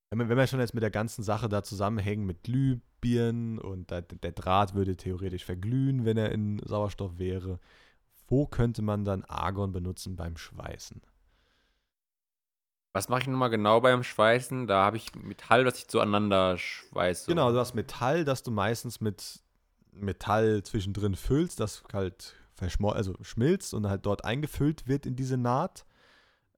Wenn wir, wenn wir schon jetzt mit der ganzen Sache da zusammenhängen mit Glühbirnen und da, der Draht würde theoretisch verglühen, wenn er in Sauerstoff wäre. Wo könnte man dann Argon benutzen beim Schweißen? Was mache ich nochmal genau beim Schweißen? Da habe ich Metall, das ich zueinander schweiße. Genau, du hast Metall, das du meistens mit Metall zwischendrin füllst, das halt verschmol also schmilzt und halt dort eingefüllt wird in diese Naht.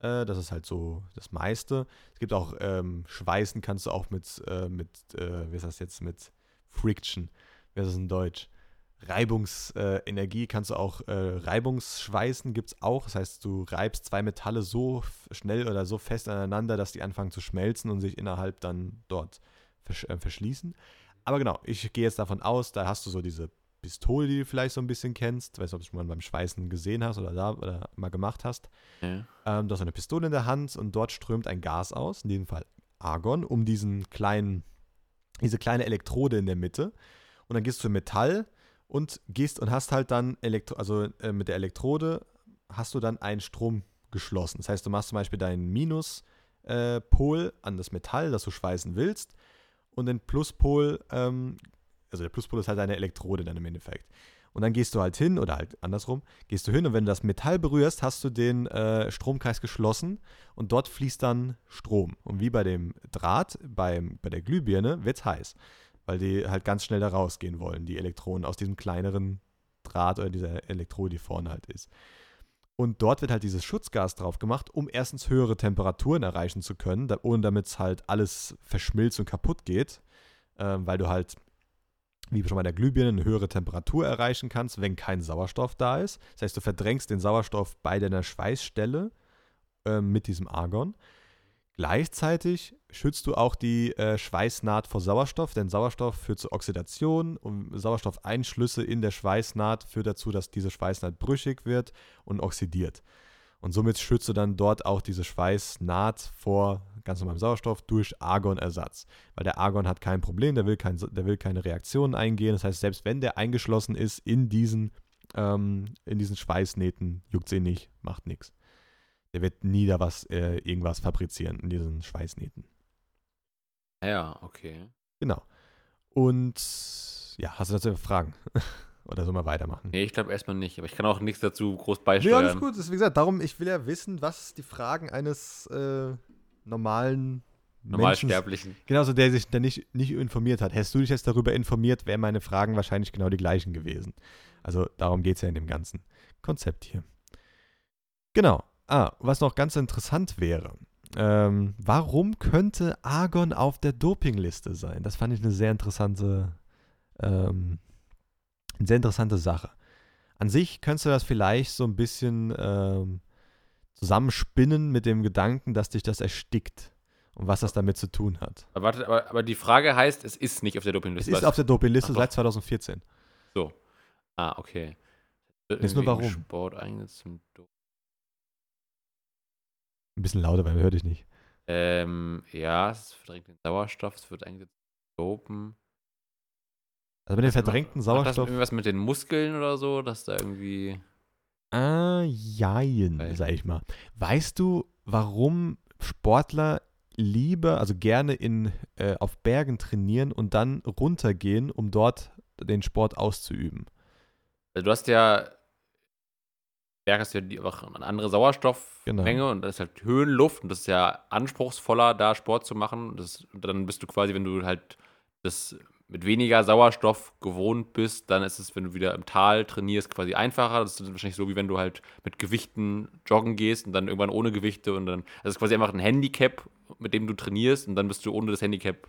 Äh, das ist halt so das meiste. Es gibt auch ähm, Schweißen, kannst du auch mit, äh, mit äh, wie ist das jetzt, mit Friction, wie ist das in Deutsch? Reibungsenergie kannst du auch, äh, Reibungsschweißen gibt es auch. Das heißt, du reibst zwei Metalle so schnell oder so fest aneinander, dass die anfangen zu schmelzen und sich innerhalb dann dort versch äh, verschließen. Aber genau, ich gehe jetzt davon aus, da hast du so diese Pistole, die du vielleicht so ein bisschen kennst. Weißt du, ob du schon mal beim Schweißen gesehen hast oder da oder mal gemacht hast. Ja. Ähm, du hast eine Pistole in der Hand und dort strömt ein Gas aus, in diesem Fall Argon, um diesen kleinen, diese kleine Elektrode in der Mitte. Und dann gehst du zum Metall und gehst und hast halt dann Elektro also äh, mit der Elektrode hast du dann einen Strom geschlossen. Das heißt, du machst zum Beispiel deinen Minuspol äh, Pol an das Metall, das du schweißen willst, und den Pluspol, ähm, also der Pluspol ist halt deine Elektrode dann im Endeffekt. Und dann gehst du halt hin, oder halt andersrum, gehst du hin und wenn du das Metall berührst, hast du den äh, Stromkreis geschlossen und dort fließt dann Strom. Und wie bei dem Draht, beim, bei der Glühbirne, wird es heiß, weil die halt ganz schnell da rausgehen wollen, die Elektronen aus diesem kleineren Draht oder dieser Elektrode, die vorne halt ist. Und dort wird halt dieses Schutzgas drauf gemacht, um erstens höhere Temperaturen erreichen zu können, da, ohne damit es halt alles verschmilzt und kaputt geht, ähm, weil du halt, wie schon bei der Glühbirne, eine höhere Temperatur erreichen kannst, wenn kein Sauerstoff da ist. Das heißt, du verdrängst den Sauerstoff bei deiner Schweißstelle ähm, mit diesem Argon. Gleichzeitig schützt du auch die äh, Schweißnaht vor Sauerstoff, denn Sauerstoff führt zu Oxidation und Sauerstoffeinschlüsse in der Schweißnaht führt dazu, dass diese Schweißnaht brüchig wird und oxidiert. Und somit schützt du dann dort auch diese Schweißnaht vor ganz normalem Sauerstoff durch Argonersatz. Weil der Argon hat kein Problem, der will, kein, der will keine Reaktionen eingehen. Das heißt, selbst wenn der eingeschlossen ist in diesen, ähm, in diesen Schweißnähten, juckt sie nicht, macht nichts. Der wird nie da was, äh, irgendwas fabrizieren in diesen Schweißnähten. Ja, okay. Genau. Und ja, hast du dazu Fragen? Oder soll mal weitermachen? Nee, ich glaube erstmal nicht, aber ich kann auch nichts dazu groß beisteuern. alles gut. Das ist, wie gesagt, darum, ich will ja wissen, was die Fragen eines äh, normalen Menschen Normalsterblichen. Genauso der sich der nicht, nicht informiert hat. Hättest du dich jetzt darüber informiert, wären meine Fragen wahrscheinlich genau die gleichen gewesen. Also darum geht es ja in dem ganzen Konzept hier. Genau. Ah, was noch ganz interessant wäre. Ähm, warum könnte Argon auf der Dopingliste sein? Das fand ich eine sehr interessante, ähm, eine sehr interessante Sache. An sich könntest du das vielleicht so ein bisschen ähm, zusammenspinnen mit dem Gedanken, dass dich das erstickt und was das damit zu tun hat. Aber, warte, aber, aber die Frage heißt, es ist nicht auf der Es Dopingliste. ist was- auf der Dopingliste Ach seit 2014. So. Ah, okay. Ist nur warum. Sport eingesetzt zum Do Ein bisschen lauter, weil man hört dich nicht. ähm, ja, es verdrängt den Sauerstoff, es wird eingesetzt Dopen. Also mit dem verdrängten Macht das Sauerstoff. irgendwas mit den Muskeln oder so, dass da irgendwie. Ah, jein, Weiß sag ich mal. Weißt du, warum Sportler lieber, also gerne in, äh, auf Bergen trainieren und dann runtergehen, um dort den Sport auszuüben? Also du hast ja. Berg hast ja auch eine andere Sauerstoffmenge Genau. und das ist halt Höhenluft und das ist ja anspruchsvoller, da Sport zu machen. Das, dann bist du quasi, wenn du halt das mit weniger Sauerstoff gewohnt bist, dann ist es, wenn du wieder im Tal trainierst, quasi einfacher. Das ist wahrscheinlich so, wie wenn du halt mit Gewichten joggen gehst und dann irgendwann ohne Gewichte und dann. Das ist quasi einfach ein Handicap, mit dem du trainierst und dann bist du ohne das Handicap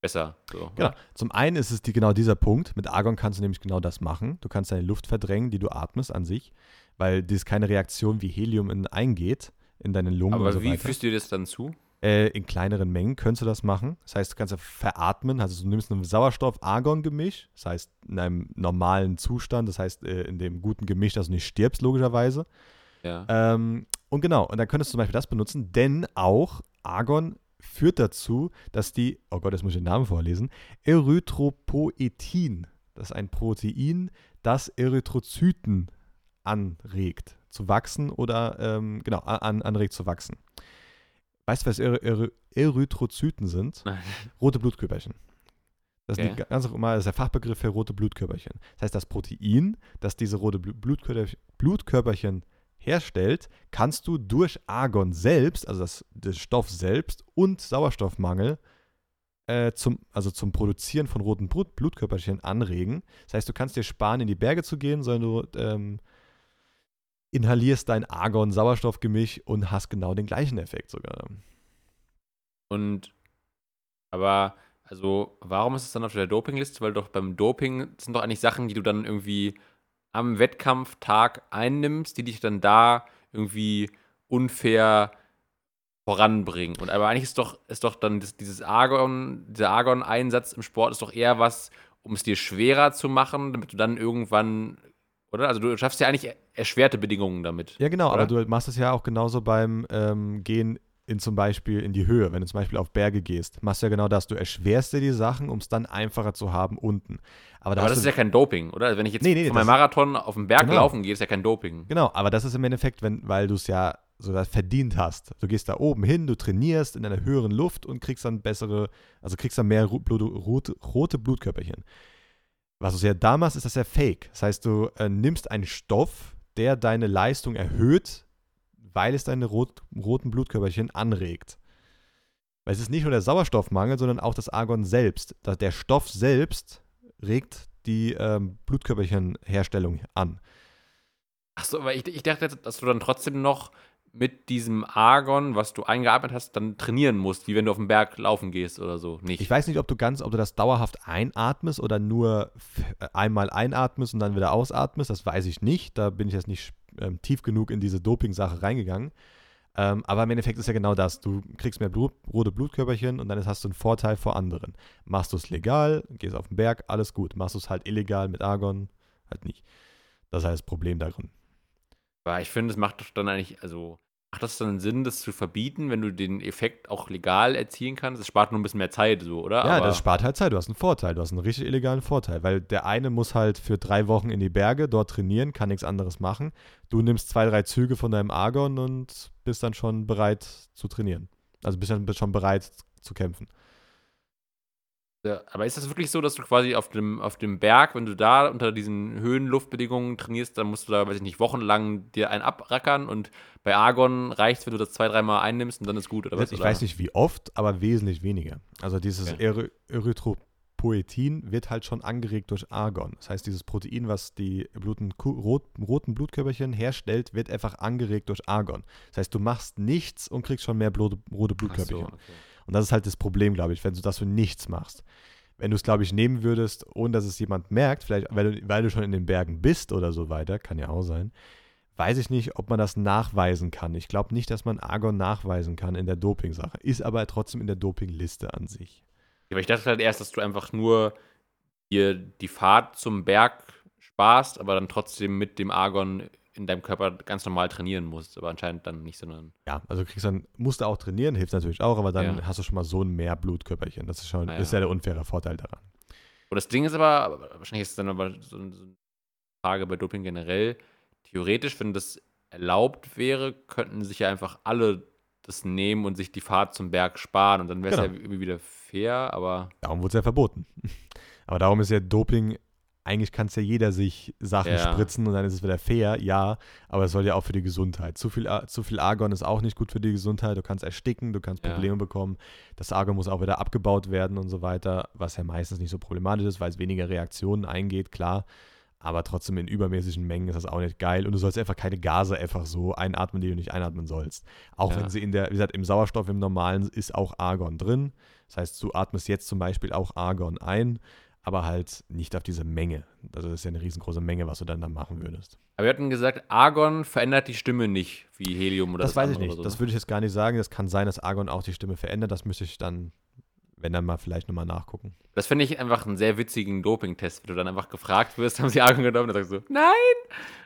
besser. So, Genau. oder? Zum einen ist es die, genau dieser Punkt. Mit Argon kannst du nämlich genau das machen. Du kannst deine Luft verdrängen, die du atmest an sich. Weil das keine Reaktion wie Helium in, eingeht in deine Lungen Aber so wie weiter. führst du dir das dann zu? Äh, in kleineren Mengen könntest du das machen. Das heißt, du kannst ja veratmen. Also du nimmst ein Sauerstoff-Argon-Gemisch, das heißt in einem normalen Zustand, das heißt äh, in dem guten Gemisch, dass du nicht stirbst, logischerweise. Ja. Ähm, und genau, und dann könntest du zum Beispiel das benutzen, denn auch Argon führt dazu, dass die, oh Gott, jetzt muss ich den Namen vorlesen, Erythropoetin, das ist ein Protein, das Erythrozyten anregt zu wachsen oder, ähm, genau, an, anregt zu wachsen. Weißt du, was Ery Ery Erythrozyten sind? Nein. Rote Blutkörperchen. Das Okay. ist ganz normal, das ist der Fachbegriff für rote Blutkörperchen. Das heißt, das Protein, das diese rote Blu- Blutkörper Blutkörperchen herstellt, kannst du durch Argon selbst, also das, den Stoff selbst und Sauerstoffmangel äh, zum, also zum Produzieren von roten Blut Blutkörperchen anregen. Das heißt, du kannst dir sparen, in die Berge zu gehen, sondern du ähm, inhalierst dein Argon-Sauerstoffgemisch und hast genau den gleichen Effekt sogar. Und aber, also, warum ist es dann auf der Dopingliste? Weil doch beim Doping sind doch eigentlich Sachen, die du dann irgendwie am Wettkampftag einnimmst, die dich dann da irgendwie unfair voranbringen. Und aber eigentlich ist doch, ist doch dann dieses Argon, dieser Argon-Einsatz im Sport ist doch eher was, um es dir schwerer zu machen, damit du dann irgendwann, oder? Also du schaffst ja eigentlich erschwerte Bedingungen damit. Ja, genau, Oder? aber du machst es ja auch genauso beim ähm, Gehen in zum Beispiel in die Höhe, wenn du zum Beispiel auf Berge gehst, machst du ja genau das. Du erschwerst dir die Sachen, um es dann einfacher zu haben unten. Aber, da Aber das ist ja kein Doping, oder? Wenn ich jetzt Nee, nee, meinem Marathon auf den Berg Genau. laufen gehe, ist ja kein Doping. Genau, aber das ist im Endeffekt, wenn, weil du es ja so das verdient hast. Du gehst da oben hin, du trainierst in einer höheren Luft und kriegst dann bessere, also kriegst dann mehr Blut, rote, rote Blutkörperchen. Was du ja da machst, ist das ja fake. Das heißt, du äh, nimmst einen Stoff, der deine Leistung erhöht, weil es deine rot, roten Blutkörperchen anregt. Weil es ist nicht nur der Sauerstoffmangel, sondern auch das Argon selbst. Der Stoff selbst regt die ähm, Blutkörperchenherstellung an. Achso, aber ich, ich dachte, dass du dann trotzdem noch mit diesem Argon, was du eingeatmet hast, dann trainieren musst, wie wenn du auf den Berg laufen gehst oder so. Nicht. Ich weiß nicht, ob du ganz, ob du das dauerhaft einatmest oder nur äh, einmal einatmest und dann wieder ausatmest. Das weiß ich nicht. Da bin ich jetzt nicht ähm, tief genug in diese Doping-Sache reingegangen. Ähm, aber im Endeffekt ist ja genau das. Du kriegst mehr Blut, rote Blutkörperchen und dann hast du einen Vorteil vor anderen. Machst du es legal, gehst auf den Berg, alles gut. Machst du es halt illegal mit Argon, halt nicht. Das ist halt das Problem darin. Aber ich finde, es macht doch dann eigentlich, also macht das dann Sinn, das zu verbieten, wenn du den Effekt auch legal erzielen kannst? Es spart nur ein bisschen mehr Zeit, so, oder? Ja, aber, das spart halt Zeit. Du hast einen Vorteil. Du hast einen richtig illegalen Vorteil. Weil der eine muss halt für drei Wochen in die Berge, dort trainieren, kann nichts anderes machen. Du nimmst zwei, drei Züge von deinem Argon und bist dann schon bereit zu trainieren. Also bist dann bist schon bereit zu kämpfen. Ja, aber ist das wirklich so, dass du quasi auf dem, auf dem Berg, wenn du da unter diesen Höhenluftbedingungen trainierst, dann musst du da, weiß ich nicht, wochenlang dir einen abrackern und bei Argon reicht wenn du das zwei, dreimal einnimmst und dann ist gut, oder was? ich oder? weiß nicht wie oft, aber wesentlich weniger. Also dieses Okay. Ery Erythropoetin wird halt schon angeregt durch Argon. Das heißt, dieses Protein, was die bluten, rot, roten Blutkörperchen herstellt, wird einfach angeregt durch Argon. Das heißt, du machst nichts und kriegst schon mehr rote Ach so, Blutkörperchen. okay. Und das ist halt das Problem, glaube ich, wenn du das für nichts machst. Wenn du es, glaube ich, nehmen würdest, ohne dass es jemand merkt, vielleicht weil du, weil du schon in den Bergen bist oder so weiter, kann ja auch sein, weiß ich nicht, ob man das nachweisen kann. Ich glaube nicht, dass man Argon nachweisen kann in der Doping-Sache. Ist aber trotzdem in der Dopingliste an sich. Aber ich dachte halt erst, dass du einfach nur dir die Fahrt zum Berg sparst, aber dann trotzdem mit dem Argon in deinem Körper ganz normal trainieren musst. Aber anscheinend dann nicht, sondern. Ja, also du kriegst dann, musst du auch trainieren, hilft natürlich auch, aber dann Ja. hast du schon mal so ein mehr Blutkörperchen. Das ist schon, das ist ja. der unfaire Vorteil daran. Und das Ding ist aber, wahrscheinlich ist es dann aber so, so eine Frage bei Doping generell. Theoretisch, wenn das erlaubt wäre, könnten sich ja einfach alle das nehmen und sich die Fahrt zum Berg sparen und dann wäre es Genau. ja irgendwie wieder fair, aber Darum wurde es ja verboten. Aber darum ist ja Doping, eigentlich kann es ja jeder sich Sachen Ja. spritzen und dann ist es wieder fair, ja, aber es soll ja auch für die Gesundheit. Zu viel, zu viel Argon ist auch nicht gut für die Gesundheit. Du kannst ersticken, du kannst Ja. Probleme bekommen. Das Argon muss auch wieder abgebaut werden und so weiter, was ja meistens nicht so problematisch ist, weil es weniger Reaktionen eingeht, klar. Aber trotzdem in übermäßigen Mengen ist das auch nicht geil. Und du sollst einfach keine Gase einfach so einatmen, die du nicht einatmen sollst. Auch Ja. wenn sie in der, wie gesagt, im Sauerstoff im normalen ist auch Argon drin. Das heißt, du atmest jetzt zum Beispiel auch Argon ein, aber halt nicht auf diese Menge. Also das ist ja eine riesengroße Menge, was du dann da machen würdest. Aber wir hatten gesagt, Argon verändert die Stimme nicht, wie Helium oder das weiß ich nicht. so. Das würde ich jetzt gar nicht sagen. Das kann sein, dass Argon auch die Stimme verändert. Das müsste ich dann, wenn dann mal vielleicht nochmal nachgucken. Das finde ich einfach einen sehr witzigen Doping-Test, wenn du dann einfach gefragt wirst, haben sie Argon genommen und dann sagst du, nein!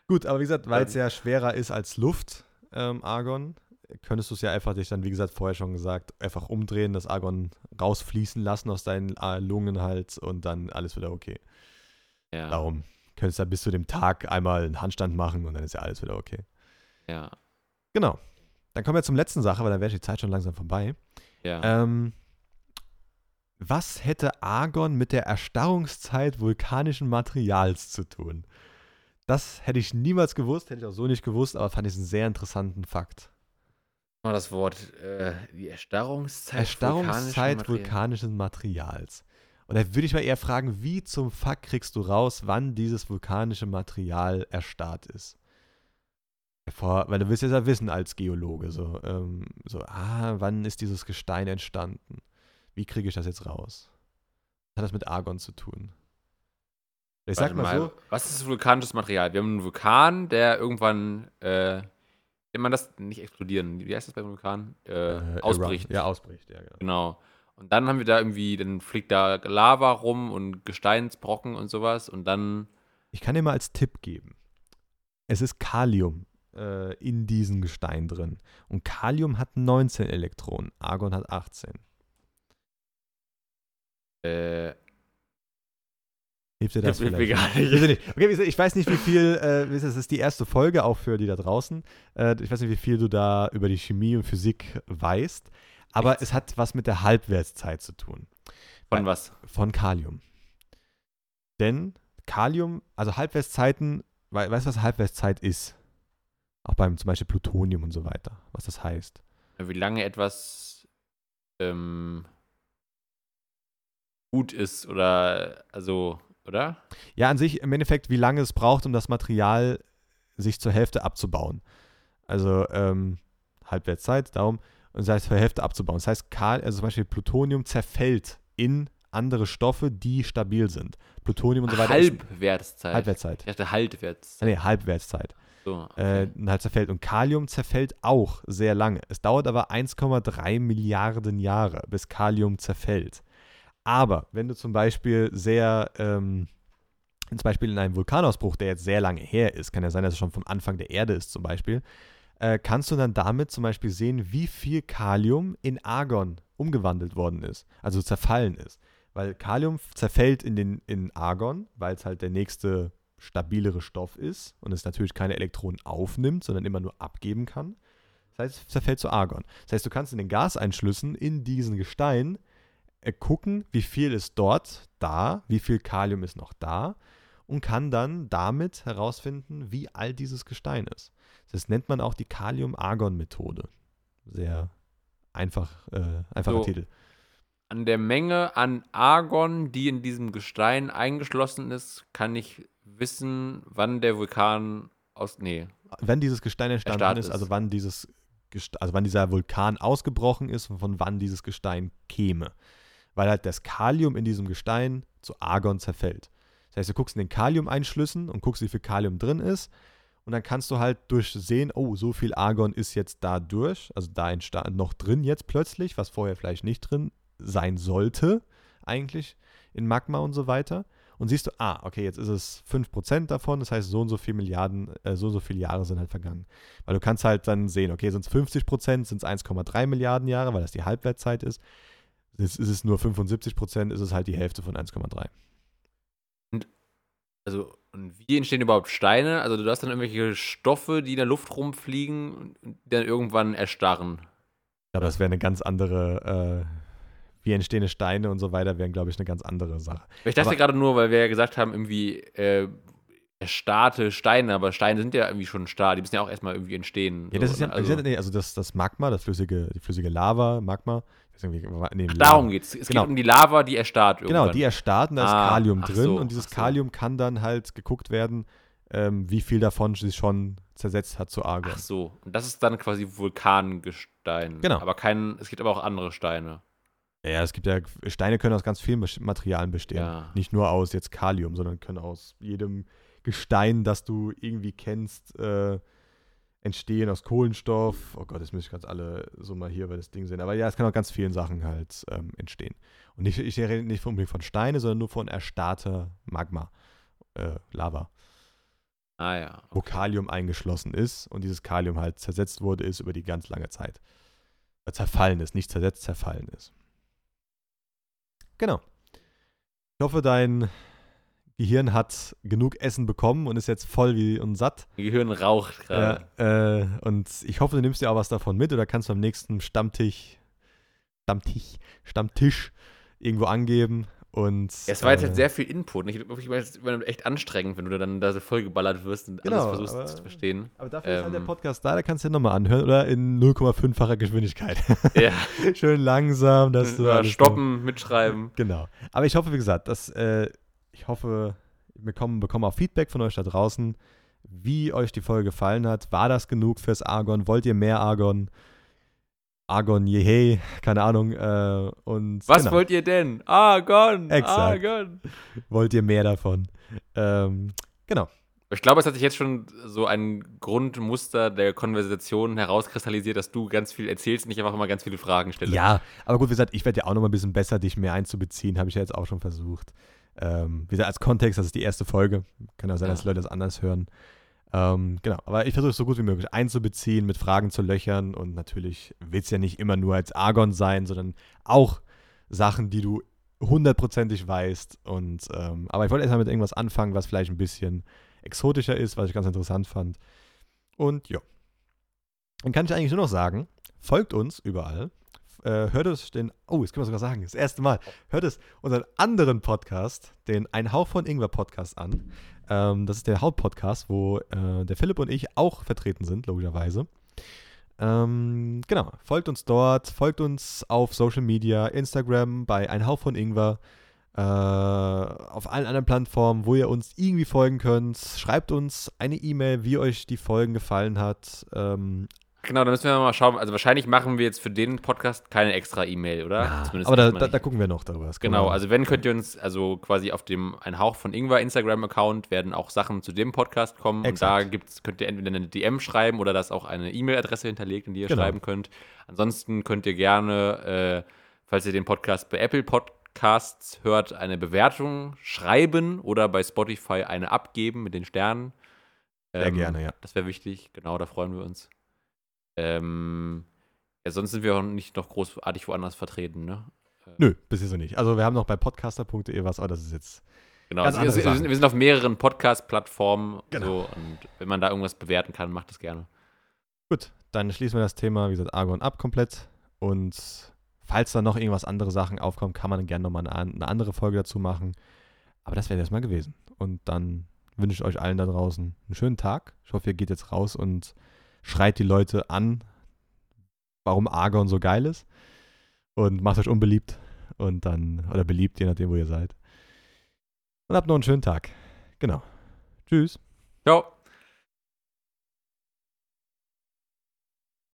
Gut, aber wie gesagt, weil es ja schwerer ist als Luft, ähm, Argon, könntest du es ja einfach dich dann, wie gesagt, vorher schon gesagt, einfach umdrehen, das Argon rausfließen lassen aus deinen äh, Lungen halt und dann alles wieder okay. Ja, Darum könntest du bis zu dem Tag einmal einen Handstand machen und dann ist ja alles wieder okay. ja, Genau. Dann kommen wir zum letzten Sache, weil dann wäre die Zeit schon langsam vorbei. ja. Ähm, was hätte Argon mit der Erstarrungszeit vulkanischen Materials zu tun? Das hätte ich niemals gewusst, hätte ich auch so nicht gewusst, aber fand ich einen sehr interessanten Fakt. Mal das Wort, äh, die Erstarrungszeit. Erstarrungszeit vulkanischen Material- vulkanischen Materials. Und da würde ich mal eher fragen, wie zum Fuck kriegst du raus, wann dieses vulkanische Material erstarrt ist? Vor, weil du willst es ja wissen als Geologe, so, ähm, so, ah, wann ist dieses Gestein entstanden? Wie kriege ich das jetzt raus? Was hat das mit Argon zu tun? Ich sag Warte mal, so, Was ist vulkanisches Material? Wir haben einen Vulkan, der irgendwann, äh, man das nicht explodieren? Wie heißt das beim Vulkan? Äh, äh, ausbricht. Ja, ausbricht, ja, genau. Genau. Und dann haben wir da irgendwie, dann fliegt da Lava rum und Gesteinsbrocken und sowas und dann, Ich kann dir mal als Tipp geben. Es ist Kalium äh, in diesem Gestein drin. Und Kalium hat 19 Elektronen, Argon hat 18. äh, Hilft dir das mir vielleicht? gar nicht. Nicht. Okay, ich weiß nicht, wie viel, äh, das ist die erste Folge, auch für die da draußen. Äh, ich weiß nicht, wie viel du da über die Chemie und Physik weißt. Aber Nichts. es hat was mit der Halbwertszeit zu tun. Von was? Von Kalium. Denn Kalium, also Halbwertszeiten, wei- weißt du, was Halbwertszeit ist? Auch beim zum Beispiel Plutonium und so weiter, was das heißt. Wie lange etwas ähm, gut ist oder, also, oder? Ja, an sich im Endeffekt, wie lange es braucht, um das Material sich zur Hälfte abzubauen. Also ähm, Halbwertszeit, darum, und das heißt zur Hälfte abzubauen. Das heißt, Kal also zum Beispiel Plutonium zerfällt in andere Stoffe, die stabil sind. Plutonium und so weiter. Halbwertszeit. Halbwertszeit. Ich dachte Halbwertszeit. Nee, Halbwertszeit. So, äh, okay. und halt zerfällt. Und Kalium zerfällt auch sehr lange. Es dauert aber 1,3 Milliarden Jahre, bis Kalium zerfällt. Aber wenn du zum Beispiel sehr, ähm, zum Beispiel in einem Vulkanausbruch, der jetzt sehr lange her ist, kann ja sein, dass es schon vom Anfang der Erde ist zum Beispiel, äh, kannst du dann damit zum Beispiel sehen, wie viel Kalium in Argon umgewandelt worden ist, also zerfallen ist. Weil Kalium zerfällt in, den, in Argon, weil es halt der nächste stabilere Stoff ist und es natürlich keine Elektronen aufnimmt, sondern immer nur abgeben kann. Das heißt, es zerfällt zu Argon. Das heißt, du kannst in den Gaseinschlüssen in diesen Gestein gucken, wie viel ist dort da, wie viel Kalium ist noch da und kann dann damit herausfinden, wie alt dieses Gestein ist. Das nennt man auch die Kalium-Argon-Methode. Sehr einfach, äh, einfacher So. Titel. An der Menge an Argon, die in diesem Gestein eingeschlossen ist, kann ich wissen, wann der Vulkan aus. Nee. Wenn dieses Gestein entstanden ist, ist. also wann dieses also wann dieser Vulkan ausgebrochen ist und von wann dieses Gestein käme. Weil halt das Kalium in diesem Gestein zu Argon zerfällt. Das heißt, du guckst in den Kaliumeinschlüssen und guckst, wie viel Kalium drin ist. Und dann kannst du halt durchsehen, oh, so viel Argon ist jetzt da durch, also da noch drin jetzt plötzlich, was vorher vielleicht nicht drin sein sollte, eigentlich in Magma und so weiter. Und siehst du, ah, okay, jetzt ist es 5% davon, das heißt, so und so viele Milliarden, äh, so und so viele Jahre sind halt vergangen. Weil du kannst halt dann sehen, okay, sind es 50%, sind es 1,3 Milliarden Jahre, weil das die Halbwertzeit ist. Jetzt ist es nur 75%, ist es halt die Hälfte von 1,3. Also, und wie entstehen überhaupt Steine? Also, du hast dann irgendwelche Stoffe, die in der Luft rumfliegen und die dann irgendwann erstarren. Aber das wäre eine ganz andere, äh, wie entstehende Steine und so weiter, wären, glaube ich, eine ganz andere Sache. Ich dachte gerade nur, weil wir ja gesagt haben, irgendwie äh, erstarrte Steine, aber Steine sind ja irgendwie schon starr, die müssen ja auch erstmal irgendwie entstehen. Ja, das so, ist ja, ne? also, also, nee, also das, das Magma, das flüssige, die flüssige Lava, Magma. Nee, ach, darum geht's. Es Genau. geht um die Lava, die erstarrt irgendwann. Genau, die erstarten, da ist Ah, Kalium drin so, und dieses so. Kalium kann dann halt geguckt werden, ähm, wie viel davon sich schon zersetzt hat zu Argon. Ach so, und das ist dann quasi Vulkangestein. Genau. Aber kein, es gibt aber auch andere Steine. Ja, es gibt ja, Steine können aus ganz vielen Materialien bestehen. Ja. Nicht nur aus jetzt Kalium, sondern können aus jedem Gestein, das du irgendwie kennst, äh, entstehen, aus Kohlenstoff. Oh Gott, jetzt muss ich ganz alle so mal hier über das Ding sehen. Aber ja, es kann auch ganz vielen Sachen halt ähm, entstehen. Und ich, ich rede nicht unbedingt von Steine, sondern nur von erstarrter Magma, äh, Lava. Ah ja. Okay. Wo Kalium eingeschlossen ist und dieses Kalium halt zersetzt wurde, ist über die ganz lange Zeit. Äh, zerfallen ist, nicht zersetzt, zerfallen ist. Genau. Ich hoffe, dein Gehirn hat genug Essen bekommen und ist jetzt voll wie und satt. Gehirn raucht gerade. Ja, äh, und ich hoffe, du nimmst dir auch was davon mit oder kannst beim nächsten Stammtisch, Stammtisch, Stammtisch irgendwo angeben. Und, es war jetzt äh, halt sehr viel Input. Ich, meine, es ist echt anstrengend, wenn du dann da so vollgeballert wirst und Genau, alles versuchst aber- zu verstehen. Aber dafür ist halt der ähm, Podcast da, da kannst du dir nochmal anhören oder in 0,5-facher Geschwindigkeit. Ja, Schön langsam, dass du ja stoppen, mitschreiben. Genau. Aber ich hoffe, wie gesagt, dass äh, ich hoffe, wir bekommen, bekommen auch Feedback von euch da draußen, wie euch die Folge gefallen hat. War das genug fürs Argon? Wollt ihr mehr Argon? Argon, jehe, keine Ahnung. Äh, und Was genau, wollt ihr denn? Argon! Exakt. Argon! wollt ihr mehr davon? Ähm, genau. Ich glaube, es hat sich jetzt schon so ein Grundmuster der Konversation herauskristallisiert, dass du ganz viel erzählst und ich einfach immer ganz viele Fragen stelle. Ja, aber gut, wie gesagt, ich werde ja auch noch mal ein bisschen besser, dich mehr einzubeziehen, habe ich ja jetzt auch schon versucht. Ähm, wie gesagt, als Kontext, das ist die erste Folge. Kann auch sein, Ja. dass die Leute das anders hören. Ähm, genau, aber ich versuche es so gut wie möglich einzubeziehen, mit Fragen zu löchern und natürlich wird es ja nicht immer nur als Argon sein, sondern auch Sachen, die du hundertprozentig weißt. Und, ähm, aber ich wollte erstmal mit irgendwas anfangen, was vielleicht ein bisschen exotischer ist, was ich ganz interessant fand. Und ja. Dann kann ich eigentlich nur noch sagen, folgt uns überall. Äh, hört es den, oh, jetzt können wir sogar sagen, das erste Mal, hört es unseren anderen Podcast, den Ein Hauch von Ingwer Podcast an. Ähm, das ist der Hauptpodcast, wo äh, der Philipp und ich auch vertreten sind, logischerweise. Ähm, genau, folgt uns dort, folgt uns auf Social Media, Instagram bei Ein Hauch von Ingwer, äh, auf allen anderen Plattformen, wo ihr uns irgendwie folgen könnt. Schreibt uns eine E-Mail, wie euch die Folgen gefallen hat. Ähm, Genau, da müssen wir mal schauen. Also wahrscheinlich machen wir jetzt für den Podcast keine extra E-Mail, oder? Ja, Zumindest aber da, da, da gucken wir noch darüber. Genau, also wenn, könnt ihr uns, also quasi auf dem Ein Hauch von Ingwer Instagram-Account werden auch Sachen zu dem Podcast kommen. Exakt. Und da gibt's, könnt ihr entweder eine DM schreiben oder da ist auch eine E-Mail-Adresse hinterlegt, in die ihr Genau. schreiben könnt. Ansonsten könnt ihr gerne, äh, falls ihr den Podcast bei Apple Podcasts hört, eine Bewertung schreiben oder bei Spotify eine abgeben mit den Sternen. Sehr Ähm, gerne, ja. Das wäre wichtig, genau, da freuen wir uns. Ähm, ja, sonst sind wir auch nicht noch großartig woanders vertreten, ne? Nö, bisher so nicht. Also wir haben noch bei podcaster.de was, aber das ist jetzt. Genau, also wir, sind, wir sind auf mehreren Podcast-Plattformen Genau. so, und wenn man da irgendwas bewerten kann, macht das gerne. Gut, dann schließen wir das Thema, wie gesagt, Argon ab komplett. Und falls da noch irgendwas andere Sachen aufkommen, kann man gerne nochmal eine, eine andere Folge dazu machen. Aber das wäre jetzt mal gewesen. Und dann wünsche ich euch allen da draußen einen schönen Tag. Ich hoffe, ihr geht jetzt raus und schreit die Leute an, warum Argon so geil ist. Und macht euch unbeliebt. Und dann, oder beliebt, je nachdem, wo ihr seid. Und habt noch einen schönen Tag. Genau. Tschüss. Ciao.